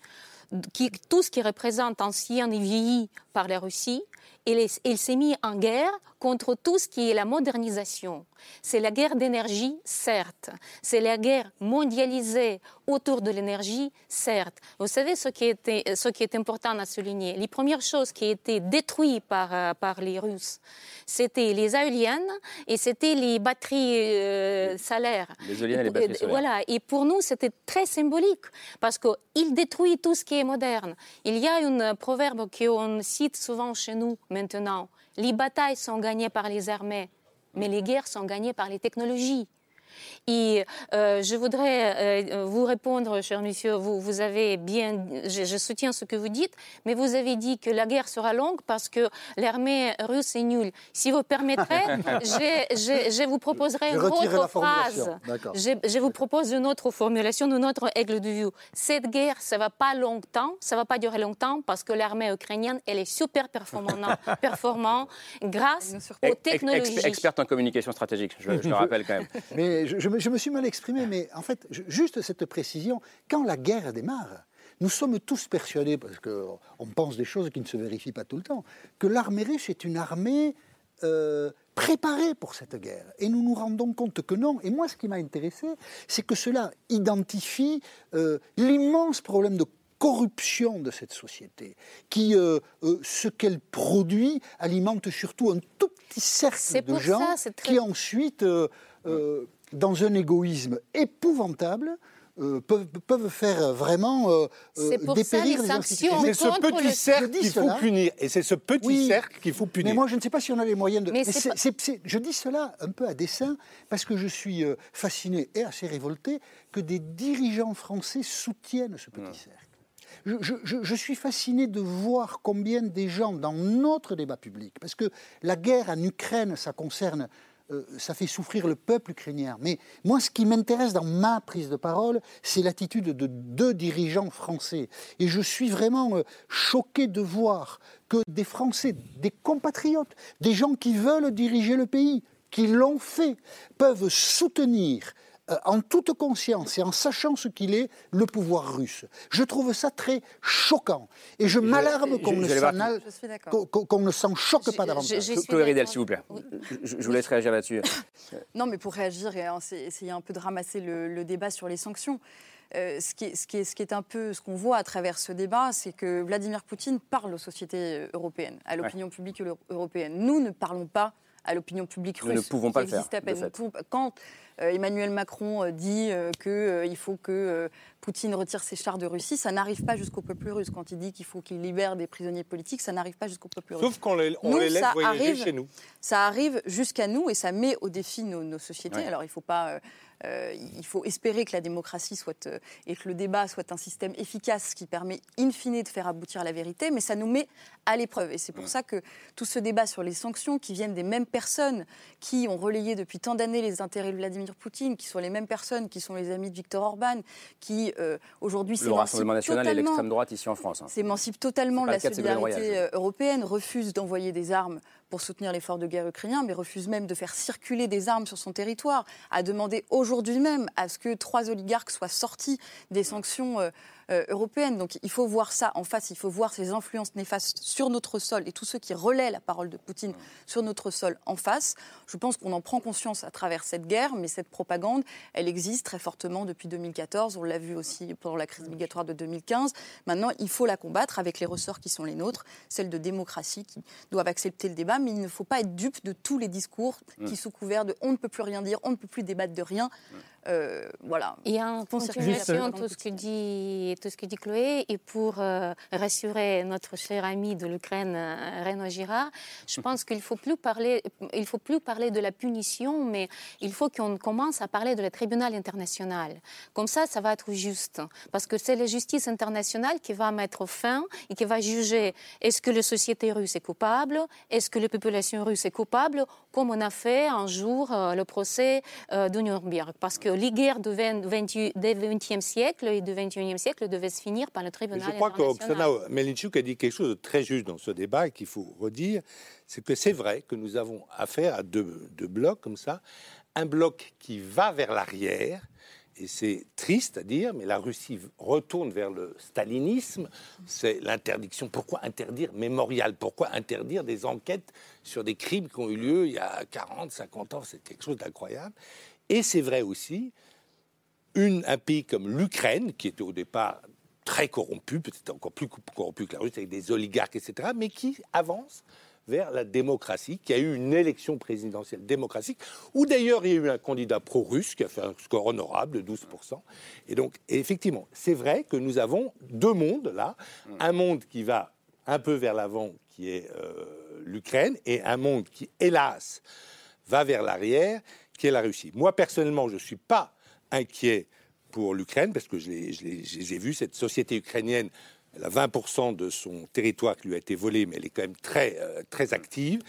qui, tout ce qui représente ancien et vieilli par la Russie, il, est- il s'est mis en guerre contre tout ce qui est la modernisation. C'est la guerre d'énergie, certes. C'est la guerre mondialisée autour de l'énergie, certes. Vous savez ce qui, était, ce qui est important à souligner? Les premières choses qui étaient détruites par, euh, par les Russes, c'était les éoliennes et c'était les batteries euh, solaires. Les éoliennes et les batteries solaires. Voilà, et pour nous, c'était très symbolique parce qu'il détruit tout ce qui est moderne. Il y a un proverbe qu'on cite souvent chez nous maintenant. Les batailles sont gagnées par les armées, mais les guerres sont gagnées par les technologies. Et euh, je voudrais euh, vous répondre, cher monsieur, vous, vous avez bien, je, je soutiens ce que vous dites, mais vous avez dit que la guerre sera longue parce que l'armée russe est nulle. Si vous permettrez, je, je- je vous proposerai une autre phrase. Je, je vous propose une autre formulation, une autre aigle de vue. Cette guerre, ça va pas longtemps, ça va pas durer longtemps parce que l'armée ukrainienne, elle est super performante, performant grâce aux Ex- ex- technologies. experte en communication stratégique, je, je le rappelle quand même. Mais je, je me, je me suis mal exprimé, mais en fait, je- juste cette précision, quand la guerre démarre, nous sommes tous persuadés, parce qu'on pense des choses qui ne se vérifient pas tout le temps, que l'armée russe est une armée euh, préparée pour cette guerre. Et nous nous rendons compte que non. Et moi, ce qui m'a intéressé, c'est que cela identifie euh, l'immense problème de corruption de cette société, qui, euh, ce qu'elle produit, alimente surtout un tout petit cercle de gens ça, c'est très- qui ensuite, euh, dans un égoïsme épouvantable, euh, peuvent, peuvent faire vraiment euh, C'est pour ça, dépérir les les sanctions institutions. C'est ce petit le- cercle qu'il faut punir. Et c'est ce petit Oui. cercle qu'il faut punir. Mais moi, je ne sais pas si on a les moyens de. Mais Mais je dis cela un peu à dessein parce que je suis fasciné et assez révolté que des dirigeants français soutiennent ce petit cercle. Je, je- je- je suis fasciné de voir combien des gens dans notre débat public, parce que la guerre en Ukraine, ça concerne, euh, ça fait souffrir le peuple ukrainien. Mais moi, ce qui m'intéresse dans ma prise de parole, c'est l'attitude de deux dirigeants français. Et je suis vraiment euh, choqué de voir que des Français, des compatriotes, des gens qui veulent diriger le pays, qui l'ont fait, peuvent soutenir euh, en toute conscience et en sachant ce qu'il est, le pouvoir russe. Je trouve ça très choquant. Et je m'alarme qu'on ne vais s'en voir- al- Je suis d'accord. qu'on- qu'on- qu'on ne s'en choque pas davantage. je- je suis Chloé Ridel, s'il vous plaît. Oui. Je, je vous laisse réagir là-dessus. Non, mais pour réagir et essayer un peu de ramasser le, le débat sur les sanctions. euh, ce, qui est, ce, qui est, ce qui est un peu ce qu'on voit à travers ce débat, c'est que Vladimir Poutine parle aux sociétés euh, européennes, à l'opinion publique euro- européenne. Nous ne parlons pas à l'opinion publique Nous russe. ne pouvons pas le faire, existe à de peine. fait. Nous pouvons pas- Quand Emmanuel Macron euh, dit qu'il faut que euh, Poutine retire ses chars de Russie, ça n'arrive pas jusqu'au peuple russe. Quand il dit qu'il faut qu'il libère des prisonniers politiques, ça n'arrive pas jusqu'au peuple russe. Sauf qu'on les, on Nous, les laisse voyager arrive- chez nous. ça arrive jusqu'à nous et ça met au défi nos, nos sociétés. Ouais. Alors il faut pas, euh, il faut espérer que la démocratie soit euh, et que le débat soit un système efficace qui permet in fine de faire aboutir la vérité, mais ça nous met à l'épreuve. Et c'est pour ça que tout ce débat sur les sanctions qui viennent des mêmes personnes qui ont relayé depuis tant d'années les intérêts de Vladimir Poutine, qui sont les mêmes personnes qui sont les amis de Viktor Orban, qui euh, aujourd'hui Le s'émancipent Rassemblement national et totalement l'extrême droite ici en France. hein. s'émancipe totalement de la solidarité européenne, refuse d'envoyer des armes pour soutenir l'effort de guerre ukrainien, mais refuse même de faire circuler des armes sur son territoire, a demandé aujourd'hui même à ce que trois oligarques soient sortis des sanctions euh, euh, européennes. Donc il faut voir ça en face, il faut voir ces influences néfastes sur notre sol et tous ceux qui relaient la parole de Poutine sur notre sol en face. Je pense qu'on en prend conscience à travers cette guerre, mais cette propagande, elle existe très fortement depuis 2014. On l'a vu aussi pendant la crise migratoire de 2015. Maintenant, il faut la combattre avec les ressorts qui sont les nôtres, celles de démocratie qui doivent accepter le débat, mais il ne faut pas être dupe de tous les discours qui, sous couvert de on ne peut plus rien dire, on ne peut plus débattre de rien, euh, voilà. Et en Font circuler continuation la tout ce que dit tout ce que dit Chloé et pour euh, rassurer notre cher ami de l'Ukraine euh, Renaud Girard, je pense qu'il faut plus parler il faut plus parler de la punition mais il faut qu'on commence à parler de le tribunal international. Comme ça ça va être juste parce que c'est la justice internationale qui va mettre fin et qui va juger est-ce que la société russe est coupable, est-ce que la population russe est coupable comme on a fait un jour euh, le procès de Nuremberg parce que les guerres du 20 du 20e siècle et du 21e siècle devaient se finir par le tribunal je crois qu'Oksana Melinchuk a dit quelque chose de très juste dans ce débat et qu'il faut redire, c'est que c'est vrai que nous avons affaire à deux, deux blocs comme ça. Un bloc qui va vers l'arrière et c'est triste à dire, mais la Russie retourne vers le stalinisme. C'est l'interdiction. Pourquoi interdire Mémorial? Pourquoi interdire des enquêtes sur des crimes qui ont eu lieu il y a 40, 50 ans? C'est quelque chose d'incroyable. Et c'est vrai aussi, un pays comme l'Ukraine, qui était au départ très corrompu, peut-être encore plus corrompu que la Russie, avec des oligarques, etc., mais qui avance vers la démocratie, qui a eu une élection présidentielle démocratique, où d'ailleurs il y a eu un candidat pro-russe qui a fait un score honorable de 12%. Et donc, effectivement, c'est vrai que nous avons deux mondes là, un monde qui va un peu vers l'avant, qui est euh, l'Ukraine, et un monde qui, hélas, va vers l'arrière, qui est la Russie. Moi, personnellement, je ne suis pas inquiet pour l'Ukraine, parce que j'ai vu cette société ukrainienne elle a 20% de son territoire qui lui a été volé, mais elle est quand même très, euh, très active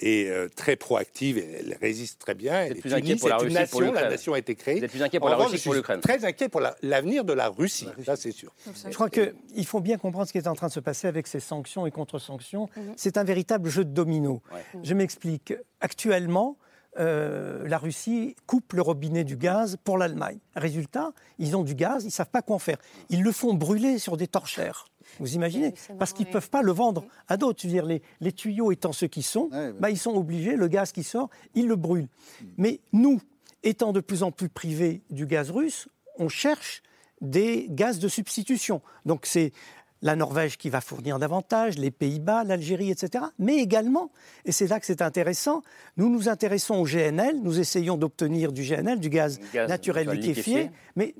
et euh, très proactive. Et elle résiste très bien. Elle est plus inquiet pour la Russie nation, pour La nation a été créée. Vous êtes plus inquiet pour la Russie pour l'Ukraine Très inquiet pour l'avenir de la Russie, ça c'est sûr. Je crois qu'il faut bien comprendre ce qui est en train de se passer avec ces sanctions et contre-sanctions. Mhm. C'est un véritable jeu de domino. Je m'explique. Actuellement, euh, la Russie coupe le robinet du gaz pour l'Allemagne. Résultat, ils ont du gaz, ils ne savent pas quoi en faire. Ils le font brûler sur des torchères. Vous imaginez Parce qu'ils ne peuvent pas le vendre à d'autres. Je veux dire, les, tuyaux étant ceux qui sont, bah, ils sont obligés, le gaz qui sort, ils le brûlent. Mais nous, étant de plus en plus privés du gaz russe, on cherche des gaz de substitution. Donc c'est la Norvège qui va fournir davantage, les Pays-Bas, l'Algérie, etc. Mais également, et c'est là que c'est intéressant, nous nous intéressons au GNL, nous essayons d'obtenir du GNL, du gaz, naturel liquéfié, mais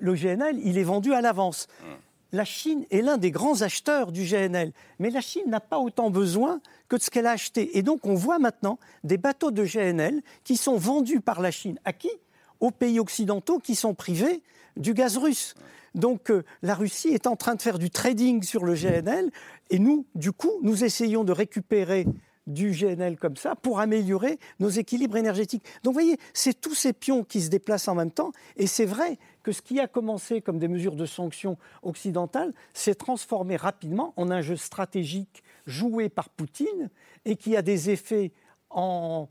le GNL, il est vendu à l'avance. Hum. La Chine est l'un des grands acheteurs du GNL, mais la Chine n'a pas autant besoin que de ce qu'elle a acheté. Et donc on voit maintenant des bateaux de GNL qui sont vendus par la Chine. À qui? Aux pays occidentaux qui sont privés du gaz russe. Donc euh, la Russie est en train de faire du trading sur le GNL et nous, du coup, nous essayons de récupérer du GNL comme ça pour améliorer nos équilibres énergétiques. Donc vous voyez, c'est tous ces pions qui se déplacent en même temps et c'est vrai que ce qui a commencé comme des mesures de sanctions occidentales s'est transformé rapidement en un jeu stratégique joué par Poutine et qui a des effets en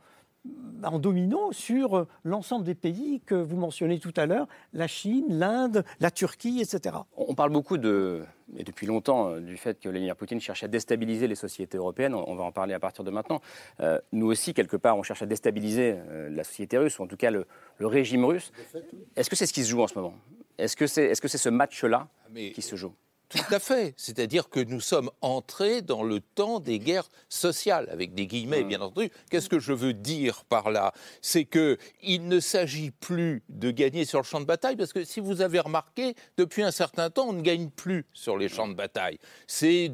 en domino sur euh, l'ensemble des pays que vous mentionnez tout à l'heure, la Chine, l'Inde, la Turquie, etc. On parle beaucoup de, et depuis longtemps, euh, du fait que Vladimir Poutine cherche à déstabiliser les sociétés européennes. On va en parler à partir de maintenant. Euh, nous aussi, quelque part, on cherche à déstabiliser la société russe, ou en tout cas le, régime russe. Est-ce que c'est ce qui se joue en ce moment? Est-ce que c'est est -ce, ce match-là ah, qui se joue? Tout à fait. C'est-à-dire que nous sommes entrés dans le temps des guerres sociales, avec des guillemets, bien entendu. Qu'est-ce que je veux dire par là? C'est qu'il ne s'agit plus de gagner sur le champ de bataille, parce que si vous avez remarqué, depuis un certain temps, on ne gagne plus sur les champs de bataille. C'est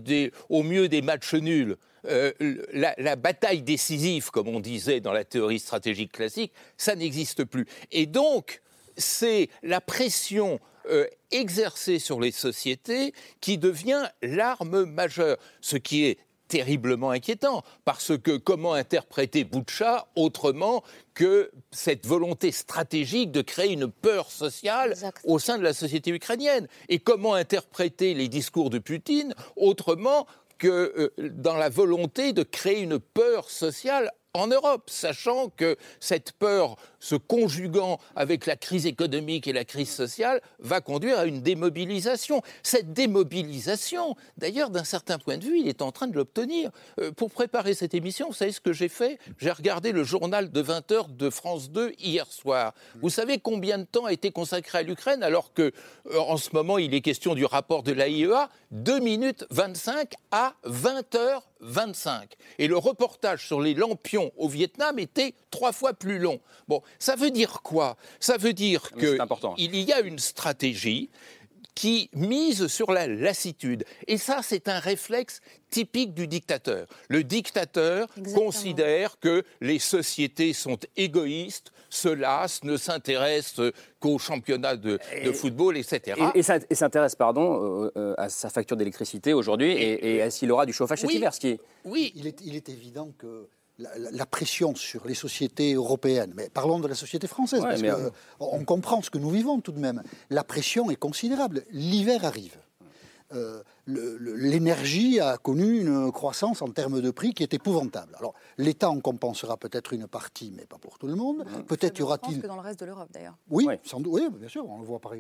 au mieux des matchs nuls. Euh, la, la, bataille décisive, comme on disait dans la théorie stratégique classique, ça n'existe plus. Et donc, c'est la pression euh, exercée sur les sociétés qui devient l'arme majeure, ce qui est terriblement inquiétant, parce que comment interpréter Boucha autrement que cette volonté stratégique de créer une peur sociale au sein de la société ukrainienne? Et comment interpréter les discours de Poutine autrement que euh, dans la volonté de créer une peur sociale en Europe, sachant que cette peur se conjuguant avec la crise économique et la crise sociale va conduire à une démobilisation. Cette démobilisation, d'ailleurs, d'un certain point de vue, il est en train de l'obtenir. Euh, pour préparer cette émission, vous savez ce que j'ai fait? J'ai regardé le journal de 20 h de France 2 hier soir. Vous savez combien de temps a été consacré à l'Ukraine alors que, euh, en ce moment, il est question du rapport de l'AIEA 2 minutes 25 à 20 h 25. Et le reportage sur les lampions au Vietnam était trois fois plus long. Bon, ça veut dire quoi? Ça veut dire qu'il y a une stratégie qui mise sur la lassitude. Et ça, c'est un réflexe typique du dictateur. Le dictateur considère que les sociétés sont égoïstes, se lassent, ne s'intéressent qu'au championnat de, football, etc. Et, et s'intéresse, pardon, euh, euh, à sa facture d'électricité aujourd'hui et, et, à s'il aura du chauffage cet hiver. Ce qui Oui. Il est, il est évident que la, pression sur les sociétés européennes, mais parlons de la société française, parce qu'on comprend ce que nous vivons tout de même. La pression est considérable. L'hiver arrive. Euh, l'énergie a connu une croissance en termes de prix qui est épouvantable. Alors, l'État en compensera peut-être une partie, mais pas pour tout le monde. Peut-être y aura-t-il. que dans le reste de l'Europe d'ailleurs. Oui, sans doute, oui, bien sûr, on le voit par,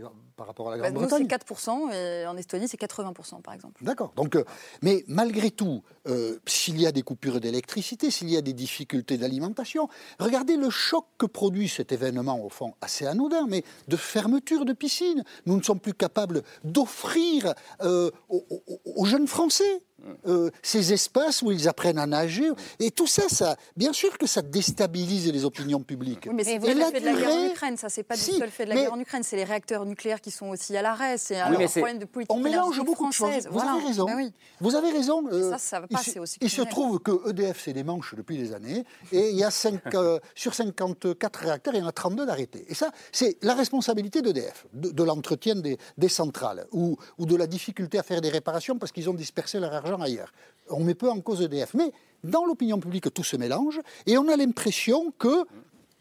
rapport à la Bah, nous, c'est Grande-Bretagne. 4% et en Estonie, c'est 80% par exemple. D'accord. Donc, euh, mais malgré tout, euh, s'il y a des coupures d'électricité, s'il y a des difficultés d'alimentation, regardez le choc que produit cet événement, au fond, assez anodin, mais de fermeture de piscines. Nous ne sommes plus capables d'offrir euh, aux, aux- jeunes Français euh, ces espaces où ils apprennent à nager. Et tout ça, ça, bien sûr que ça déstabilise les opinions publiques. Oui, mais c'est pas le la fait de la guerre en Ukraine, ça c'est pas Si, du seul fait de la mais- guerre en Ukraine, c'est les réacteurs nucléaires qui sont aussi à l'arrêt, c'est un problème de politique On mélange beaucoup de choses. française. Vous Voilà. avez raison. Ben oui. Vous avez raison. euh, ça, ça va il pas, se- c'est aussi Il se trouve que EDF, c'est des manches depuis des années. Et il y a euh, sur 54 réacteurs, il y en a 32 d'arrêtés. Et ça, c'est la responsabilité d'EDF, de, de l'entretien des, des centrales, ou, ou de la difficulté à faire des réparations parce qu'ils ont dispersé leur argent On met peu en cause EDF. Mais dans l'opinion publique, tout se mélange. Et on a l'impression que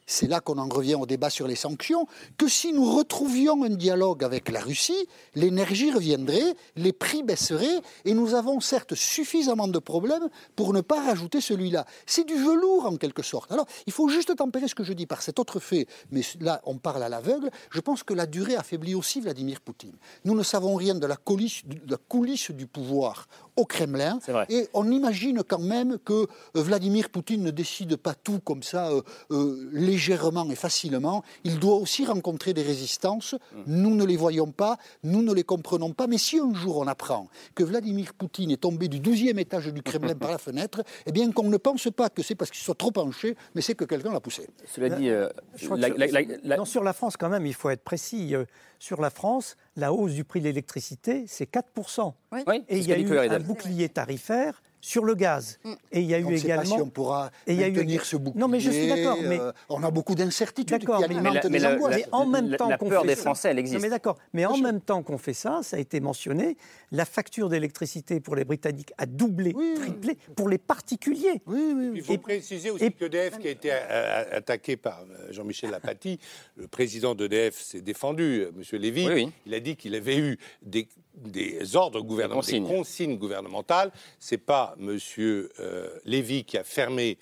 c'est là qu'on en revient au débat sur les sanctions, que si nous retrouvions un dialogue avec la Russie, l'énergie reviendrait, les prix baisseraient, et nous avons certes suffisamment de problèmes pour ne pas rajouter celui-là. C'est du velours en quelque sorte. Alors, il faut juste tempérer ce que je dis par cet autre fait, mais là, on parle à l'aveugle. Je pense que la durée affaiblit aussi Vladimir Poutine. Nous ne savons rien de la coulisse, de la coulisse du pouvoir au Kremlin, et on imagine quand même que euh, Vladimir Poutine ne décide pas tout comme ça euh, euh, légèrement et facilement. Il doit aussi rencontrer des résistances. Nous ne les voyons pas, nous ne les comprenons pas. Mais si un jour on apprend que Vladimir Poutine est tombé du 12e étage du Kremlin par la fenêtre, eh bien qu'on ne pense pas que c'est parce qu'il soit trop penché, mais c'est que quelqu'un l'a poussé. Cela dit, euh, Je crois que la- sur, la- la- la- non, sur la France, quand même, il faut être précis. Euh, Sur la France, la hausse du prix de l'électricité, c'est 4%. Oui. Oui, c'est Et il y a eu un bouclier tarifaire sur le gaz. Mm. Et il y a On eu ne sait pas également. si on pourra et il y a eu maintenir ég- ce bouclier. Non, mais je suis d'accord. Mais euh, on a beaucoup d'incertitudes qui D'accord, mais, alimentent la- mais la- angoisses. mais en même la- temps la qu'on peur fait des ça- Français, elle existe. Non, mais d'accord. Mais en même temps qu'on fait ça, ça a été mentionné, la facture d'électricité pour les Britanniques a doublé, triplé pour les particuliers. Oui, oui, Il faut préciser aussi et- qu'EDF, qui a été attaqué par euh, Jean-Michel Lapati, le président d'EDF s'est défendu, euh, M. Lévy. Oui, oui. Il a dit qu'il avait eu des, des ordres gouvernementaux, des consignes. consignes gouvernementales. Ce n'est pas M. Euh, Lévy qui a fermé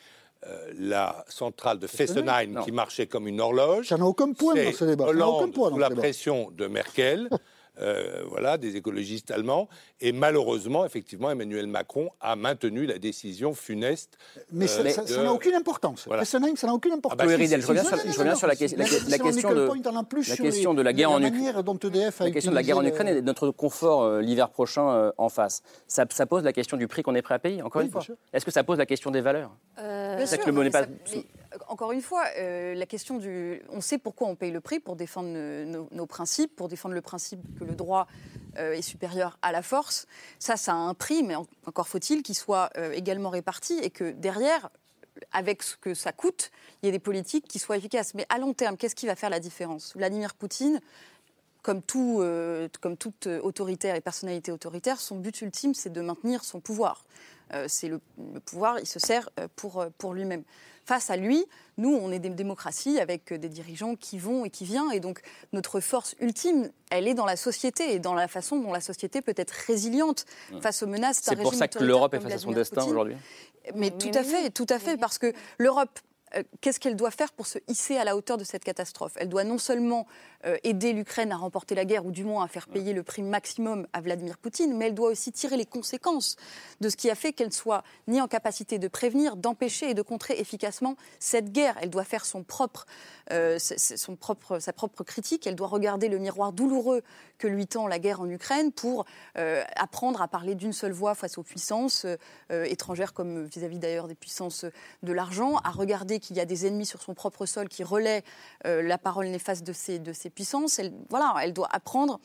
euh, la centrale de Fessenheim qui marchait comme une horloge. Ça n'a aucun point dans ce débat. Ça n'a aucun Hollande, sous la débat. pression de Merkel, euh, voilà, des écologistes allemands, et malheureusement, effectivement, Emmanuel Macron a maintenu la décision funeste. Mais ça euh, ça- ça de- n'a aucune importance. Voilà. Ça n'a aucune importance. Ah bah si, je reviens sur, je reviens la, question- la, la de la question de la guerre en Ukraine. manière dont EDF a La question de la guerre en utilisé Ukraine le- et de notre confort euh, l'hiver prochain euh, en face. Ça, ça pose la question du prix qu'on est prêt à payer, encore Oui, une fois. Est-ce que ça pose la question des valeurs Bien sûr, que le mot mais n'est pas- ça- mais, euh, encore une fois, euh, la question du. On sait pourquoi on paye le prix pour défendre nos, principes, pour défendre le principe que le droit euh, est supérieur à la force. Ça, ça a un prix, mais en- encore faut-il qu'il soit euh, également réparti et que derrière, avec ce que ça coûte, il y ait des politiques qui soient efficaces. Mais à long terme, qu'est-ce qui va faire la différence? Vladimir Poutine, comme, tout, comme toute autoritaire et personnalité autoritaire, son but ultime, c'est de maintenir son pouvoir. C'est le, le pouvoir, il se sert pour, pour lui-même. Face à lui, nous, on est des démocraties avec euh, des dirigeants qui vont et qui viennent, et donc notre force ultime, elle est dans la société et dans la façon dont la société peut être résiliente face aux menaces d'un C'est pour régime ça que autoritaire l'Europe est comme face à son destin aujourd'hui. Mais tout à fait, tout à fait, parce que l'Europe, euh, qu'est-ce qu'elle doit faire pour se hisser à la hauteur de cette catastrophe? Elle doit non seulement aider l'Ukraine à remporter la guerre, ou du moins à faire payer le prix maximum à Vladimir Poutine, mais elle doit aussi tirer les conséquences de ce qui a fait qu'elle soit ni en capacité de prévenir, d'empêcher et de contrer efficacement cette guerre. Elle doit faire son propre, euh, son propre, sa propre critique. Elle doit regarder le miroir douloureux que lui tend la guerre en Ukraine pour euh, apprendre à parler d'une seule voix face aux puissances euh, euh, étrangères, comme vis-à-vis d'ailleurs des puissances de l'argent, à regarder qu'il y a des ennemis sur son propre sol qui relaient euh, la parole néfaste de ces, de ces puissances. Elle, voilà, elle doit apprendre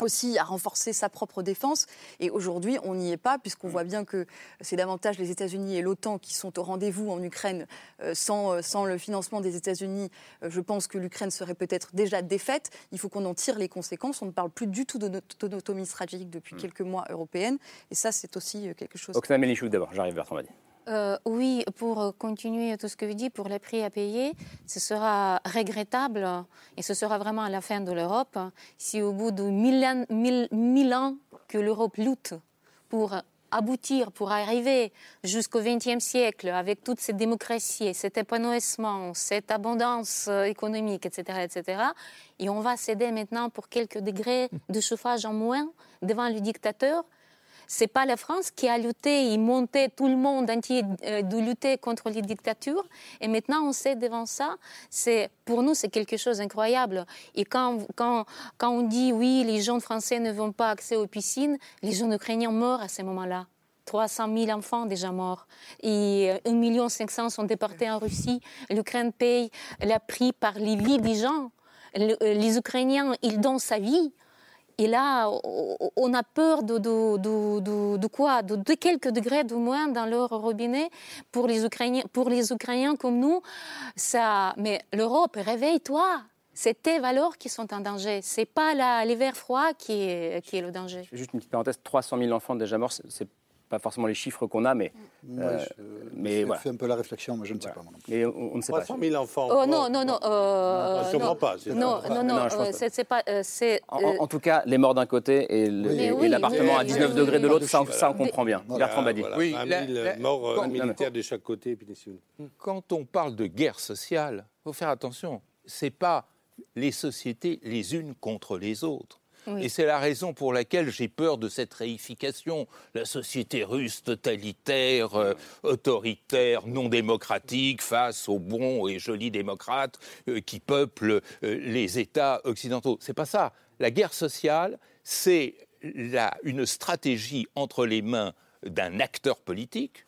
aussi à renforcer sa propre défense. Et aujourd'hui, on n'y est pas, puisqu'on voit bien que c'est davantage les États-Unis et l'OTAN qui sont au rendez-vous en Ukraine. Euh, sans, euh, sans le financement des États-Unis, euh, je pense que l'Ukraine serait peut-être déjà défaite. Il faut qu'on en tire les conséquences. On ne parle plus du tout de notre- d'autonomie stratégique depuis quelques mois européenne. Et ça, c'est aussi quelque chose. Oksana d'abord, j'arrive vers ton avis. Euh, oui, pour euh, continuer tout ce que vous dites, pour les prix à payer, ce sera regrettable et ce sera vraiment la fin de l'Europe si au bout de mille ans, que l'Europe lutte pour aboutir, pour arriver jusqu'au XXe siècle avec toute cette démocratie, cet épanouissement, cette abondance euh, économique, etc., etc., et on va céder maintenant pour quelques degrés de chauffage en moins devant le dictateur, c'est pas la France qui a lutté, il montait tout le monde entier euh, de lutter contre les dictatures. Et maintenant, on sait devant ça. C'est pour nous, c'est quelque chose d'incroyable. Et quand, quand, quand on dit oui, les jeunes français ne vont pas accès aux piscines, les jeunes ukrainiens morts à ce moment-là. 300 000 enfants déjà morts. Et 1 500 000 sont déportés en Russie. L'Ukraine paye le prix par les vies des gens. Euh, les Ukrainiens, ils donnent sa vie. Et là, on a peur de, quoi? De, quelques degrés de moins dans leur robinet pour les Ukrainiens, pour les Ukrainiens comme nous. Ça, mais l'Europe, réveille-toi. C'est tes valeurs qui sont en danger. C'est pas l'hiver froid qui est, le danger. Juste une petite parenthèse 300 000 enfants déjà morts, c'est pas forcément les chiffres qu'on a, mais. Moi, euh, je- mais je voilà. fais un peu la réflexion, mais je ne sais pas. Mais on, on ne sait pas. 300 000 enfants. Oh non, non, non. euh, Non, non. pas, Non, pas- non, non, euh, pas. c'est pas. euh, c'est, En, euh, en- tout cas, les morts d'un côté et oui, l'appartement à 19 oui, degrés de oui. l'autre, ça, ça, on comprend bien. Bertrand Badi. Voilà, Oui, 20 la- 000 la- morts quand- militaires de chaque côté. puis des civils. Quand on parle de guerre sociale, il faut faire attention. C'est pas les sociétés les unes contre les autres. Et c'est la raison pour laquelle j'ai peur de cette réification. La société russe totalitaire, euh, autoritaire, non démocratique, face aux bons et jolis démocrates euh, qui peuplent euh, les États occidentaux. C'est pas ça. La guerre sociale, c'est une stratégie entre les mains d'un acteur politique,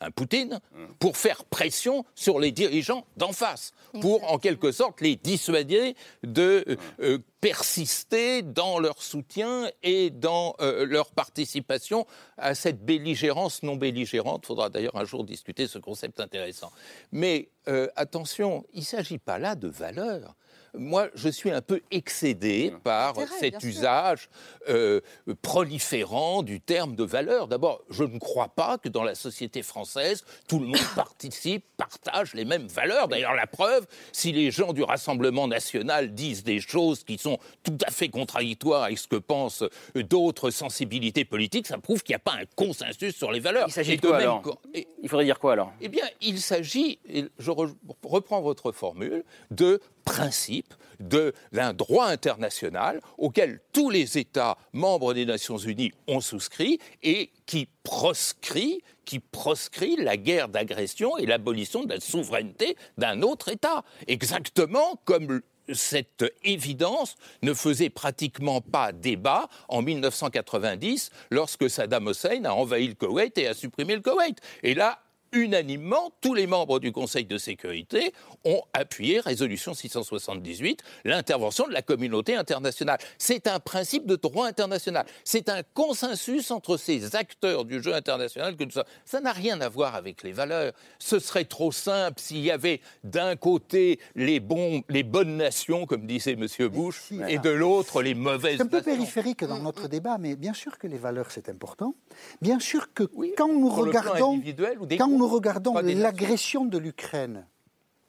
un Poutine, pour faire pression sur les dirigeants d'en face, pour en quelque sorte les dissuader de euh, euh, persister dans leur soutien et dans euh, leur participation à cette belligérance non belligérante. Il faudra d'ailleurs un jour discuter ce concept intéressant. Mais euh, attention, il ne s'agit pas là de valeurs. Moi, je suis un peu excédé par cet usage euh, proliférant du terme de valeur. D'abord, je ne crois pas que dans la société française, tout le monde participe, partage les mêmes valeurs. D'ailleurs, la preuve, si les gens du Rassemblement national disent des choses qui sont tout à fait contradictoires avec ce que pensent euh, d'autres sensibilités politiques, ça prouve qu'il n'y a pas un consensus sur les valeurs. Il s'agit de quoi même alors? et- Il faudrait dire quoi alors? Eh bien, il s'agit, je re- reprends votre formule, de principe de- d'un droit international auquel tous les États membres des Nations Unies ont souscrit et qui proscrit, qui proscrit la guerre d'agression et l'abolition de la souveraineté d'un autre État. Exactement comme cette évidence ne faisait pratiquement pas débat en 1990 lorsque Saddam Hussein a envahi le Koweït et a supprimé le Koweït. Et là, unanimement, tous les membres du Conseil de sécurité ont appuyé résolution 678, l'intervention de la communauté internationale. C'est un principe de droit international. C'est un consensus entre ces acteurs du jeu international que nous sommes. Ça n'a rien à voir avec les valeurs. Ce serait trop simple s'il y avait d'un côté les, bons, les bonnes nations, comme disait M. Bush, si, et de l'autre les mauvaises C'est un peu nations. périphérique dans notre débat, mais bien sûr que les valeurs, c'est important. Bien sûr que Oui, quand nous regardons, individuel ou des quand nous regardons l'agression de l'Ukraine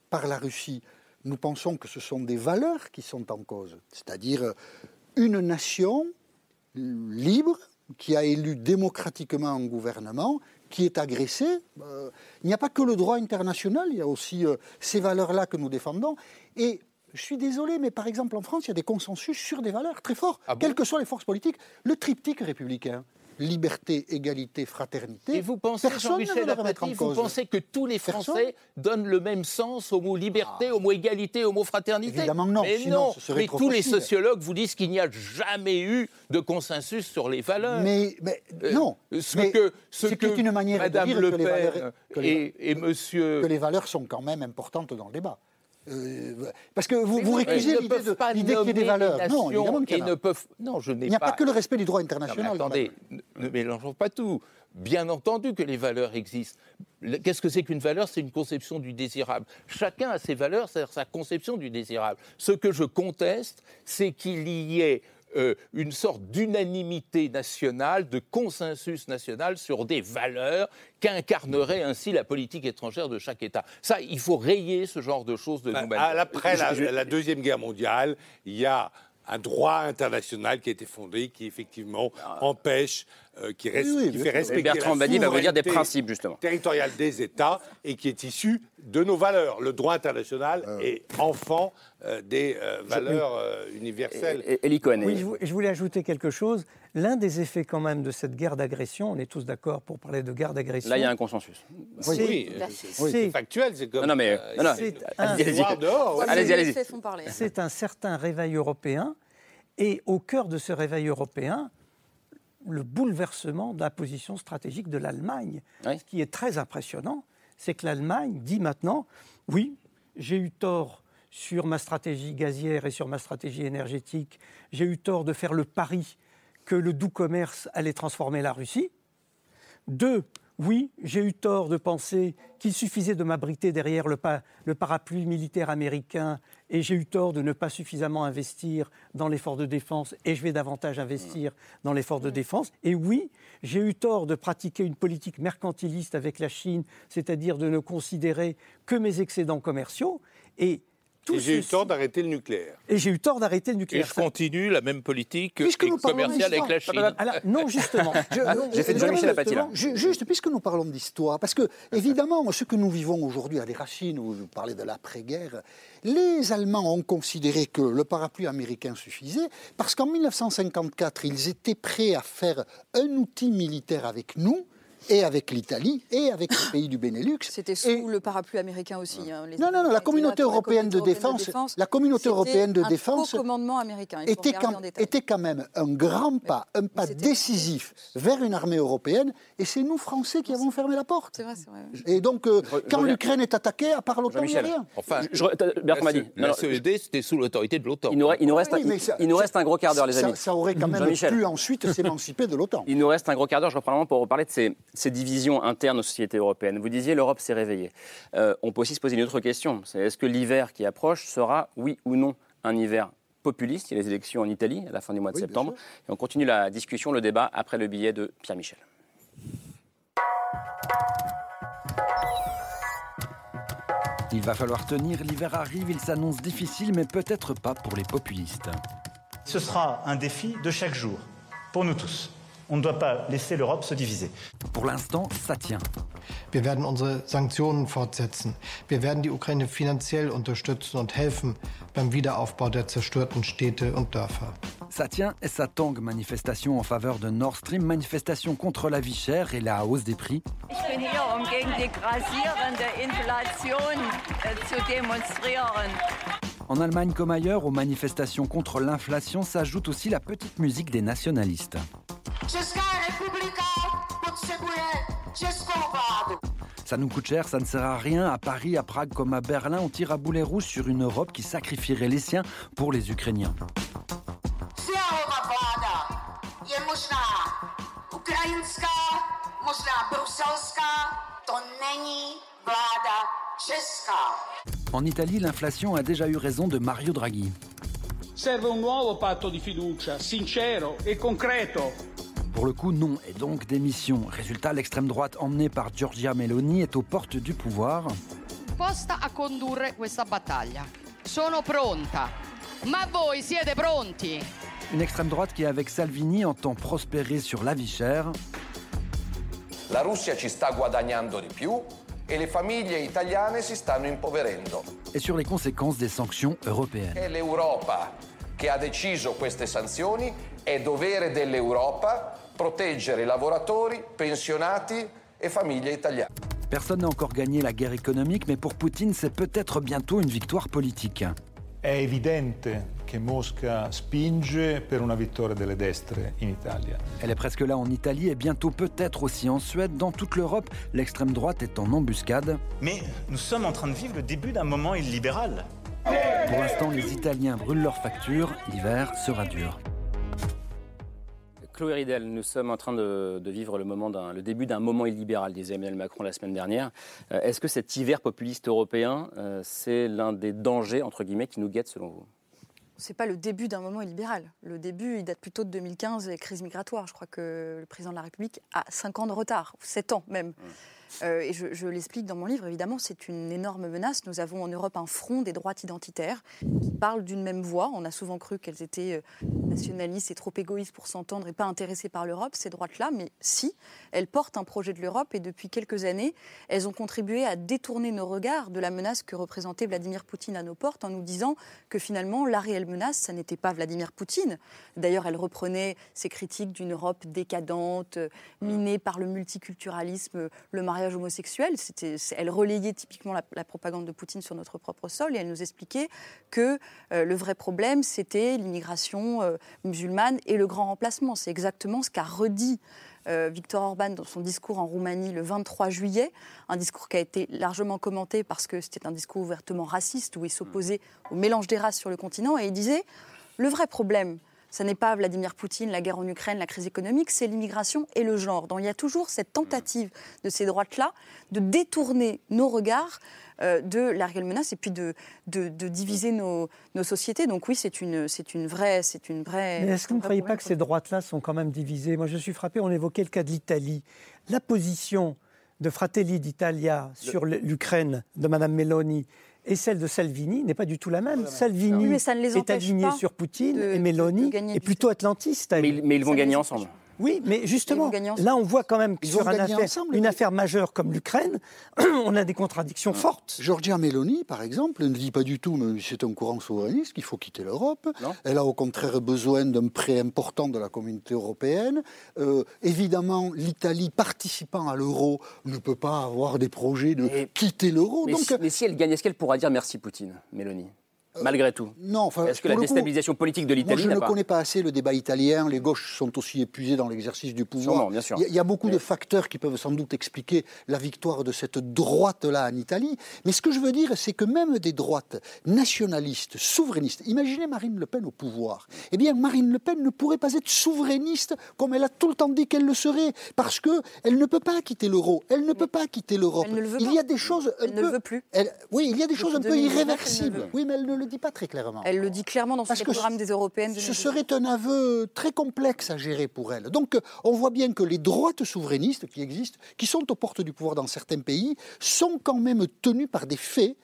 par la Russie, nous pensons que ce sont des valeurs qui sont en cause. C'est-à-dire euh, une nation libre qui a élu démocratiquement un gouvernement qui est agressée. Euh, il n'y a pas que le droit international, il y a aussi euh, ces valeurs-là que nous défendons. Et je suis désolé, mais par exemple en France, il y a des consensus sur des valeurs très forts, Ah bon? quelles que soient les forces politiques. Le triptyque républicain, liberté, égalité, fraternité. Et vous pensez, Jean-Michel Apathy, vous pensez que tous les Personne Français donnent le même sens au mot liberté, au mot égalité, au mot fraternité Évidemment non, Mais sinon non, ce mais trop tous les sociologues vous disent qu'il n'y a jamais eu de consensus sur les valeurs. Mais, mais Euh, non, ce mais que, ce c'est que toute une manière Madame de dire Le que les Pen valeurs, que les- et, et Monsieur que les valeurs sont quand même importantes dans le débat. Euh, parce que vous, vous récusez l'idée qu'il y ait des valeurs. Non, nations évidemment qu'il y et en a. ne peuvent. Non, je Il n'y a pas pas que le respect du droit Non, mais international. attendez, ne, mélangeons pas tout. Bien entendu que les valeurs existent. Qu'est-ce que c'est qu'une valeur? C'est une conception du désirable. Chacun a ses valeurs, c'est sa conception du désirable. Ce que je conteste, c'est qu'il y ait euh, une sorte d'unanimité nationale, de consensus national sur des valeurs qu'incarnerait ainsi la politique étrangère de chaque État. Ça, il faut rayer ce genre de choses de Bah, nous-mêmes. Après la, la Deuxième Guerre mondiale, il y a un droit international qui a été fondé qui effectivement empêche euh, qui, reste, Oui, oui, qui bien fait respecter Bertrand la Badi va vous dire des souveraineté principes, justement. territoriale des États et qui est issu de nos valeurs. Le droit international est enfant euh, des euh, valeurs euh, universelles. Et- et- Oui, je voulais ajouter quelque chose. L'un des effets quand même de cette guerre d'agression, on est tous d'accord pour parler de guerre d'agression. là, il y a un consensus. c'est- Oui, c'est factuel, c'est comme. Non, non, mais- euh, non, ouais. Allez-y, parler. C'est un certain réveil européen. Et au cœur de ce réveil européen, le bouleversement de la position stratégique de l'Allemagne. Oui. Ce qui est très impressionnant, c'est que l'Allemagne dit maintenant, oui, j'ai eu tort sur ma stratégie gazière et sur ma stratégie énergétique, j'ai eu tort de faire le pari que le doux commerce allait transformer la Russie. Deux, oui, j'ai eu tort de penser qu'il suffisait de m'abriter derrière le, le parapluie militaire américain et j'ai eu tort de ne pas suffisamment investir dans l'effort de défense et je vais davantage investir dans l'effort de défense. Et oui, j'ai eu tort de pratiquer une politique mercantiliste avec la Chine, c'est-à-dire de ne considérer que mes excédents commerciaux. Et tout Et j'ai eu tort d'arrêter le nucléaire. et j'ai eu tort d'arrêter le Et nucléaire. je continue la même politique commerciale avec la. Chine. Alors, non, justement. Non, J'ai fait je- Jean-Michel Apathy, là. Ju- Juste, puisque nous parlons d'histoire, parce que, évidemment, ce que nous vivons aujourd'hui a des racines, vous parlez de l'après-guerre, les Allemands ont considéré que le parapluie américain suffisait, parce qu'en 1954, ils étaient prêts à faire un outil militaire avec nous, et avec l'Italie, et avec les pays du Benelux. C'était sous Et- le parapluie américain aussi. hein. Les Non, non, non, la communauté européenne de défense- la communauté européenne de défense commandement américain. Il était quand, était même un grand pas, un pas décisif vers une armée européenne, et c'est nous, Français, qui avons fermé la porte. C'est vrai, c'est vrai. Et donc, euh, quand l'Ukraine est attaquée, à part l'OTAN, il n'y a Jean-Michel. rien. Enfin, Je- je- Bertrand la, Badi. Non, la CED, c'était sous l'autorité de l'OTAN. Il nous, re- il nous reste, un, Oui, mais il- ça- il nous reste un gros quart d'heure, les amis. ça aurait quand même pu ensuite s'émanciper de l'OTAN. Il nous reste un gros quart d'heure, je reprends le moment pour reparler de ces, ces divisions internes aux sociétés européennes. Vous disiez l'Europe s'est réveillée. Euh, on peut aussi se poser une autre question. C'est est-ce que l'hiver qui approche sera, oui ou non, un hiver populiste? Il y a les élections en Italie à la fin du mois de Oui, septembre. Et on continue la discussion, le débat après le billet de Pierre Michel. Il va falloir tenir, l'hiver arrive, il s'annonce difficile, mais peut-être pas pour les populistes. Ce sera un défi de chaque jour, pour nous tous. On ne doit pas laisser l'Europe se diviser. Pour l'instant, ça tient. Wir werden unsere Sanktionen fortsetzen. Wir werden die Ukraine finanziell unterstützen und helfen beim Wiederaufbau der zerstörten Städte und Dörfer. Ça tient et ça tangue. Manifestation en faveur de Nord Stream, manifestation contre la vie chère et la hausse des prix. Ich bin hier, um gegen die grassierende Inflation äh, zu demonstrieren. En Allemagne comme ailleurs, aux manifestations contre l'inflation s'ajoute aussi la petite musique des nationalistes. Ça nous coûte cher, ça ne sert à rien. À Paris, à Prague comme à Berlin, on tire à boulet rouge sur une Europe qui sacrifierait les siens pour les Ukrainiens. En Italie, l'inflation a déjà eu raison de Mario Draghi. Serve un nuovo patto di fiducia, sincero e concreto. Pour le coup, non, et donc démission. Résultat, l'extrême droite emmenée par Giorgia Meloni est aux portes du pouvoir. Posta a condurre questa battaglia. Sono pronta. Ma voi siete pronti? Une extrême droite qui, avec Salvini, entend prospérer sur la vie chère. La Russia ci sta guadagnando di più e le famiglie italiane si stanno impoverendo. et sur les conséquences des sanctions européennes. È l'Europa che ha deciso queste sanzioni, è dovere dell'Europa proteggere lavoratori, pensionati e famiglie italiane. Personne n'a encore gagné la guerre économique, mais pour Poutine, c'est peut-être bientôt une victoire politique. È evidente che Mosca spinge per una vittoria delle destre in Italia. Elle est presque là en Italie et bientôt peut-être aussi en Suède. Dans toute l'Europe, l'extrême droite est en embuscade. Mais nous sommes en train de vivre le début d'un moment illibéral. Pour l'instant, les Italiens brûlent leurs factures. L'hiver sera dur. Chloé Ridel, nous sommes en train de, de vivre le, moment le début d'un moment illibéral, disait Emmanuel Macron la semaine dernière. Euh, Est-ce que cet hiver populiste européen, euh, c'est l'un des dangers, entre guillemets, qui nous guette selon vous? C'est pas le début d'un moment illibéral. Le début, il date plutôt de 2015 et crise migratoire. Je crois que le président de la République a 5 ans de retard, ou 7 ans même. Euh, et je, l'explique dans mon livre, évidemment, c'est une énorme menace. Nous avons en Europe un front des droites identitaires qui parlent d'une même voix. On a souvent cru qu'elles étaient euh, nationalistes et trop égoïstes pour s'entendre et pas intéressées par l'Europe, ces droites-là. Mais si, elles portent un projet de l'Europe et depuis quelques années, elles ont contribué à détourner nos regards de la menace que représentait Vladimir Poutine à nos portes en nous disant que finalement, la réelle menace, ça n'était pas Vladimir Poutine. D'ailleurs, elle reprenait ses critiques d'une Europe décadente, euh, minée par le multiculturalisme, le mariage homosexuel. C'était- c'est- Elle relayait typiquement la, la propagande de Poutine sur notre propre sol et elle nous expliquait que euh, le vrai problème, c'était l'immigration euh, musulmane et le grand remplacement. C'est exactement ce qu'a redit euh, Viktor Orban dans son discours en Roumanie le 23 juillet, un discours qui a été largement commenté parce que c'était un discours ouvertement raciste où il s'opposait au mélange des races sur le continent et il disait le vrai problème, ce n'est pas Vladimir Poutine, la guerre en Ukraine, la crise économique, c'est l'immigration et le genre. Donc il y a toujours cette tentative de ces droites-là de détourner nos regards euh, de la réelle menace et puis de, de, de diviser nos, nos sociétés. Donc oui, c'est une, c'est une vraie... C'est une vraie Mais est-ce que vous ne croyez pas que ces droites-là sont quand même divisées? Moi, je suis frappé, on évoquait le cas de l'Italie. La position de Fratelli d'Italia sur l'Ukraine de Mme Meloni et celle de Salvini n'est pas du tout la même. Salvini Oui, mais ça ne les est aligné sur Poutine de- et Meloni est plutôt atlantiste. Mais ils vont gagner ensemble. Oui, mais justement, là, on voit quand même que sur un affaire- ensemble, une mais- affaire majeure comme l'Ukraine, on a des contradictions fortes. Giorgia Meloni, par exemple, ne dit pas du tout, mais c'est un courant souverainiste, qu'il faut quitter l'Europe. Elle a au contraire besoin d'un prêt important de la communauté européenne. Euh, évidemment, l'Italie, participant à l'euro, ne peut pas avoir des projets de quitter l'euro. Mais, Donc, si, mais si elle gagne, est-ce qu'elle pourra dire merci Poutine, Mélanie? Malgré tout. non, enfin, Est-ce que la coup, déstabilisation politique de Moi, l'Italie je n'a ne pas connais pas assez le débat italien. Les gauches sont aussi épuisées dans l'exercice du pouvoir. Sûrement, bien sûr. Il y a- il y, a beaucoup de facteurs qui peuvent sans doute expliquer la victoire de cette droite-là en Italie. Mais ce que je veux dire, c'est que même des droites nationalistes, souverainistes, imaginez Marine Le Pen au pouvoir. Eh bien, Marine Le Pen ne pourrait pas être souverainiste comme elle a tout le temps dit qu'elle le serait, parce que elle ne peut pas quitter l'euro. Elle ne peut pas quitter l'Europe. Elle ne le veut Il y a des choses. Elle ne le veut plus. elle- oui, il y a des choses un peu 2019, elle ne le irréversibles. veut. Oui, mais elle ne le dit pas très clairement. Elle le dit clairement dans Parce que programme des européennes. Ce 2019. serait un aveu très complexe à gérer pour elle. Donc, euh, on voit bien que les droites souverainistes qui existent, qui sont aux portes du pouvoir dans certains pays, sont quand même tenus par des faits.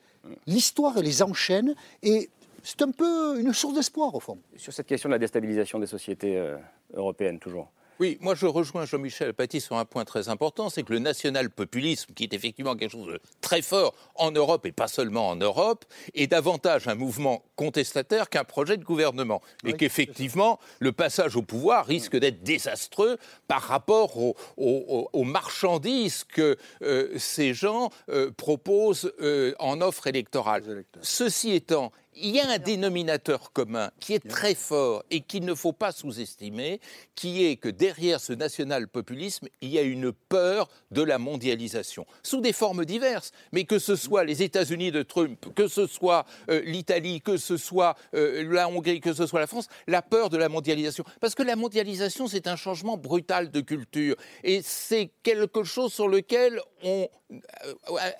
L'histoire les enchaîne et c'est un peu une source d'espoir au fond. Sur cette question de la déstabilisation des sociétés euh, européennes, toujours. Oui, moi je rejoins Jean-Michel Paty sur un point très important, c'est que le national-populisme, qui est effectivement quelque chose de très fort en Europe et pas seulement en Europe, est davantage un mouvement contestataire qu'un projet de gouvernement. Et qu'effectivement, le passage au pouvoir risque d'être désastreux par rapport aux, aux- aux marchandises que euh, ces gens euh, proposent euh, en offre électorale. Ceci étant, il y a un dénominateur commun qui est très fort et qu'il ne faut pas sous-estimer, qui est que derrière ce national-populisme, il y a une peur de la mondialisation, sous des formes diverses, mais que ce soit les États-Unis de Trump, que ce soit euh, l'Italie, que ce soit euh, la Hongrie, que ce soit la France, la peur de la mondialisation. Parce que la mondialisation, c'est un changement brutal de culture, et c'est quelque chose sur lequel on,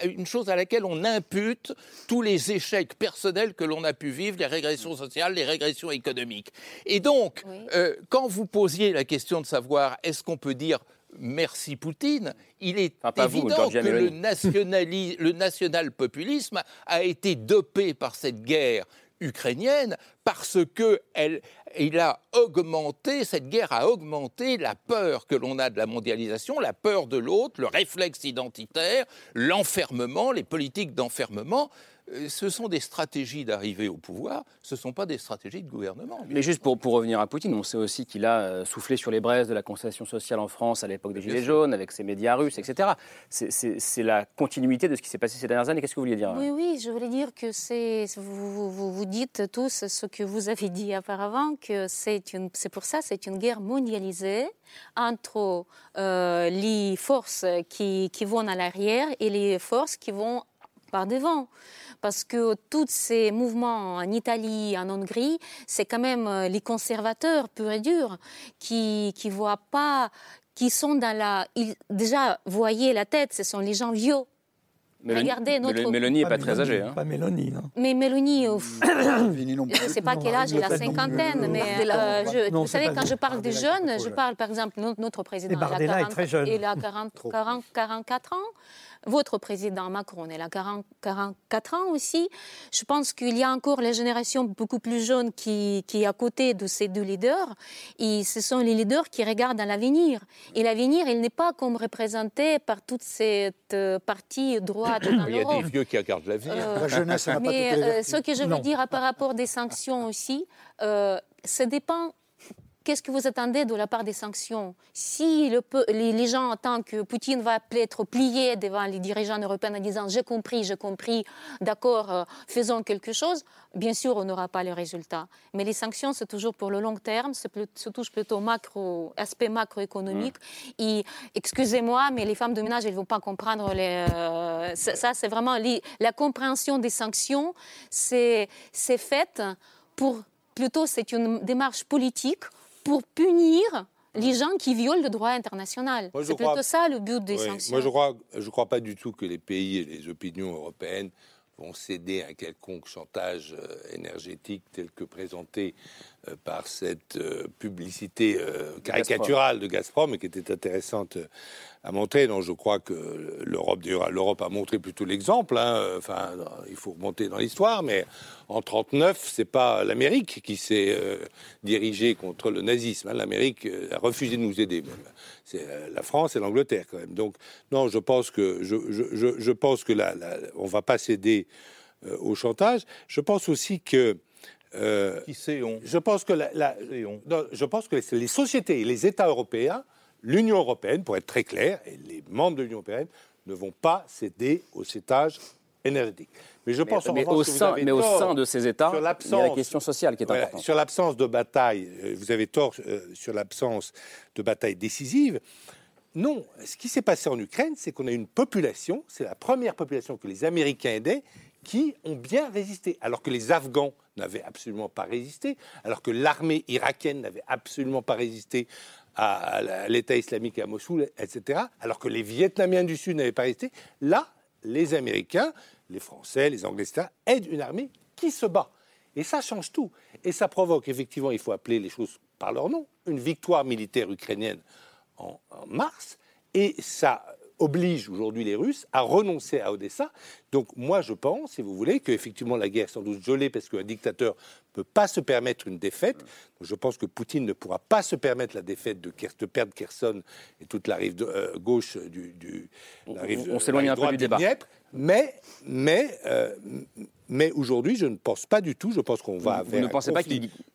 une chose à laquelle on impute tous les échecs personnels que l'on a pu vivre, les régressions sociales, les régressions économiques. Et donc, euh, quand vous posiez la question de savoir est-ce qu'on peut dire merci Poutine, il est vous, évident que le, le national-populisme a été dopé par cette guerre ukrainienne parce que il a augmenté, cette guerre a augmenté la peur que l'on a de la mondialisation, la peur de l'autre, le réflexe identitaire, l'enfermement, les politiques d'enfermement. Euh, Ce sont des stratégies d'arriver au pouvoir, ce ne sont pas des stratégies de gouvernement. Mais juste pour, pour revenir à Poutine, on sait aussi qu'il a euh, soufflé sur les braises de la concession sociale en France à l'époque des Gilets jaunes, avec ses médias russes, etc. C'est- la continuité de ce qui s'est passé ces dernières années. Qu'est-ce que vous vouliez dire Oui, oui, je voulais dire que c'est vous, vous, vous dites tous ce que vous avez dit auparavant, que c'est une, c'est pour ça, c'est une guerre mondialisée entre euh, les forces qui, qui vont à l'arrière et les forces qui vont par devant. Parce que tous ces mouvements en Italie, en Hongrie, c'est quand même euh, les conservateurs purs et durs qui qui voient pas, qui sont dans la. Ils, déjà, voyez la tête, ce sont les gens vieux Mélanie- Regardez notre... Mél- Mélanie n'est pas très âgée. hein. Pas Mélanie, non. Mais Mélanie, euh, je ne sais pas quel âge, elle a cinquantaine, mais euh, je- non, vous savez, quand je parle des jeunes, je parle par exemple de notre président. Et il a Bardella est 40 très jeune. Il a 40, 40, 44 ans. Votre président Macron, il a 40, 44 ans aussi. Je pense qu'il y a encore la génération beaucoup plus jeune qui, qui est à côté de ces deux leaders. Et ce sont les leaders qui regardent à l'avenir. Et l'avenir, il n'est pas comme représenté par toute cette euh, partie droite dans Il y a des vieux qui regardent l'avenir. Euh, mais euh, ce que je veux Non. dire par rapport des sanctions aussi, euh, ça dépend. Qu'est-ce que vous attendez de la part des sanctions Si le les, les gens attendent que Poutine va être plié devant les dirigeants européens en disant j'ai compris, j'ai compris, d'accord, euh, faisons quelque chose, bien sûr, on n'aura pas le résultat. Mais les sanctions, c'est toujours pour le long terme, ça touche plutôt macro, aspect macroéconomique. Et excusez-moi, mais les femmes de ménage, elles ne vont pas comprendre les, euh, ça, ça, c'est vraiment les- la compréhension des sanctions, c'est c'est fait pour plutôt c'est une démarche politique pour punir les gens qui violent le droit international. C'est crois- plutôt ça le but des Oui, sanctions. Moi, je crois, je crois pas du tout que les pays et les opinions européennes vont céder à un quelconque chantage euh, énergétique tel que présenté par cette euh, publicité euh, caricaturale de Gazprom et qui était intéressante euh, à montrer. Donc, je crois que l'Europe, a montré plutôt l'exemple. hein. Euh, Enfin, il faut remonter dans l'histoire, mais en 39, c'est pas l'Amérique qui s'est euh, dirigée contre le nazisme. hein. L'Amérique euh, a refusé de nous aider. C'est euh, la France et l'Angleterre quand même. Donc, non, je pense que je, je, je, je pense que là, là, on va pas céder euh, au chantage. Je pense aussi que euh, Qui c'est on je pense que la, la- non, je pense que les, les sociétés et les États européens, l'Union européenne, pour être très clair, et les membres de l'Union européenne ne vont pas céder au cétage énergétique. Mais je Mais- pense en mais revanche au que vous sein- avez mais au sein de ces États, sur il y a la question sociale qui est Voilà, importante. Sur l'absence de bataille, euh, vous avez tort euh, sur l'absence de bataille décisive. Non, ce qui s'est passé en Ukraine, c'est qu'on a une population, c'est la première population que les Américains aidaient, qui ont bien résisté, alors que les Afghans n'avaient absolument pas résisté, alors que l'armée irakienne n'avait absolument pas résisté à, l'État islamique à Mossoul, etc., alors que les Vietnamiens du Sud n'avaient pas résisté. Là, les Américains, les Français, les Anglais, etc., aident une armée qui se bat. Et ça change tout. Et ça provoque, effectivement, il faut appeler les choses par leur nom, une victoire militaire ukrainienne en, en mars. Et ça oblige aujourd'hui les Russes à renoncer à Odessa. Donc moi, je pense, si vous voulez, qu'effectivement la guerre est sans doute gelée parce qu'un dictateur ne peut pas se permettre une défaite. Donc, je pense que Poutine ne pourra pas se permettre la défaite de, de perdre Kherson et toute la rive de- euh, gauche du... du la rive- on s'éloigne rive un peu du débat. Dniepr. Mais, mais, euh, mais aujourd'hui, je ne pense pas du tout, je pense qu'on va Vous vers ne un pensez pas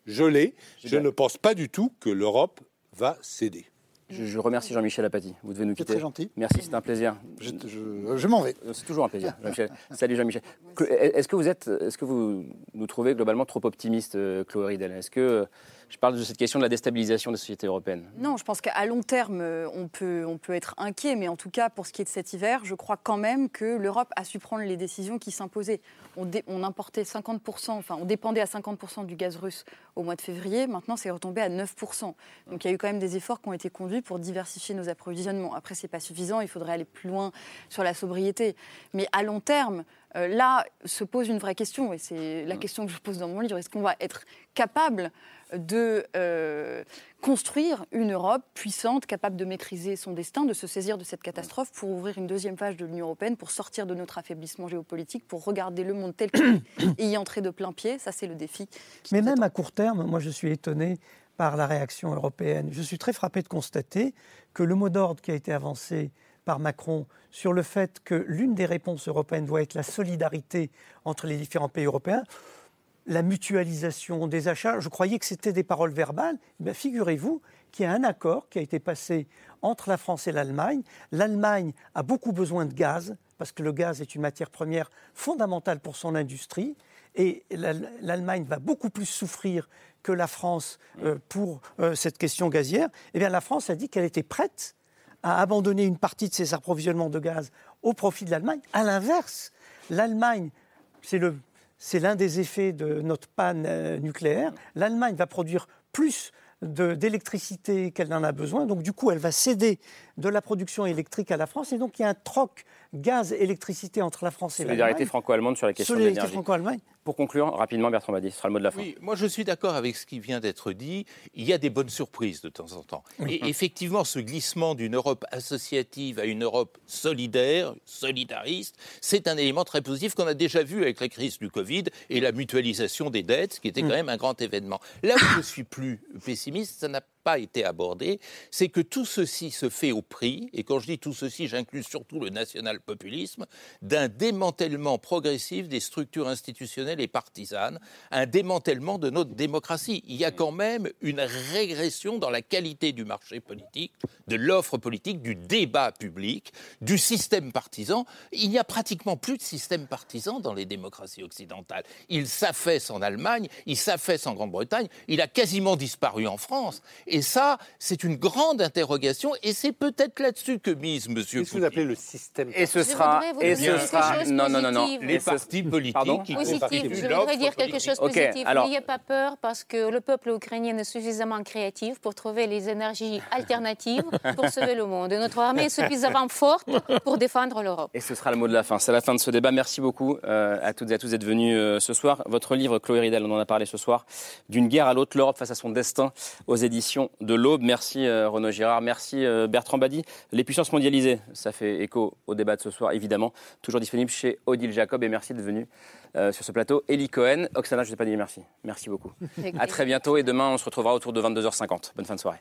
gelé. Je ne pense pas du tout que l'Europe va céder. Je, je remercie Jean-Michel Apathy. Vous devez nous quitter. très gentil. Merci, c'est un plaisir. Je, je- je m'en vais. C'est toujours un plaisir, Jean-Michel. Salut Jean-Michel. Est-ce que vous êtes, est-ce que vous nous trouvez globalement trop optimiste, euh, Chloé Ridel Est-ce que euh, je parle de cette question de la déstabilisation des sociétés européennes Non, je pense qu'à long terme, euh, on peut, on peut être inquiet, mais en tout cas, pour ce qui est de cet hiver, je crois quand même que l'Europe a su prendre les décisions qui s'imposaient. On, importait 50%, enfin, on dépendait à 50% du gaz russe au mois de février, maintenant c'est retombé à 9%. Donc il y a eu quand même des efforts qui ont été conduits pour diversifier nos approvisionnements. Après, c'est pas suffisant, il faudrait aller plus loin sur la sobriété. Mais à long terme, euh, là se pose une vraie question, et c'est la question que je pose dans mon livre. Est-ce qu'on va être capable de euh, construire une Europe puissante, capable de maîtriser son destin, de se saisir de cette catastrophe pour ouvrir une deuxième phase de l'Union européenne, pour sortir de notre affaiblissement géopolitique, pour regarder le monde tel qu'il est et y entrer de plein pied? Ça, c'est le défi. Mais même à court terme, moi je suis étonné par la réaction européenne. Je suis très frappé de constater que le mot d'ordre qui a été avancé par Macron sur le fait que l'une des réponses européennes doit être la solidarité entre les différents pays européens, la mutualisation des achats, je croyais que c'était des paroles verbales. Eh Figurez-vous qu'il y a un accord qui a été passé entre la France et l'Allemagne. L'Allemagne a beaucoup besoin de gaz, parce que le gaz est une matière première fondamentale pour son industrie. Et l'Al- l'Allemagne va beaucoup plus souffrir que la France euh, pour euh, cette question gazière. Eh bien, la France a dit qu'elle était prête à abandonner une partie de ses approvisionnements de gaz au profit de l'Allemagne. À l'inverse, l'Allemagne, c'est l'un des effets de notre panne euh, nucléaire. L'Allemagne va produire plus d'électricité qu'elle en a besoin. Donc du coup, elle va céder de la production électrique à la France. Et donc il y a un troc gaz-électricité entre la France et l'Allemagne. Solidarité franco-allemande sur la question de Solidarité l'énergie. franco-allemande. Pour conclure, rapidement, Bertrand Badi, ce sera le mot de la fin. Oui, moi je suis d'accord avec ce qui vient d'être dit. Il y a des bonnes surprises de temps en temps. Et effectivement, ce glissement d'une Europe associative à une Europe solidaire, solidariste, c'est un élément très positif qu'on a déjà vu avec la crise du Covid et la mutualisation des dettes, ce qui était quand même un grand événement. Là où je suis plus pessimiste, ça n'a pas été abordé, c'est que tout ceci se fait au prix, et quand je dis tout ceci, j'inclus surtout le national-populisme, d'un démantèlement progressif des structures institutionnelles et partisanes, un démantèlement de notre démocratie. Il y a quand même une régression dans la qualité du marché politique, de l'offre politique, du débat public, du système partisan. Il n'y a pratiquement plus de système partisan dans les démocraties occidentales. Il s'affaisse en Allemagne, il s'affaisse en Grande-Bretagne, il a quasiment disparu en France. Et ça, c'est une grande interrogation, et c'est peut-être là-dessus que mise M. Qu'est-ce que vous appelez le système Et ce sera, et ce sera, non, non, non, non, Les partis politiques Pardon qui Positif, constituent je voudrais dire quelque chose de positif. alors- N'ayez pas peur parce que le peuple ukrainien est suffisamment créatif pour trouver les énergies alternatives pour sauver le monde. Et notre armée est suffisamment forte pour défendre l'Europe. Et ce sera le mot de la fin. C'est la fin de ce débat. Merci beaucoup euh, à toutes et à tous d'être venus euh, ce soir. Votre livre, Chloé Ridel, on en a parlé ce soir, d'une guerre à l'autre, l'Europe face à son destin, aux éditions de l'Aube. Merci euh, Renaud Girard, merci euh, Bertrand Badi. Les puissances mondialisées, ça fait écho au débat de ce soir, évidemment. Toujours disponible chez Odile Jacob et merci d'être venu euh, sur ce plateau. Elie Cohen, Oksana, je ne vous ai pas dit merci. Merci beaucoup. À très bientôt et demain, on se retrouvera autour de 22h50. Bonne fin de soirée.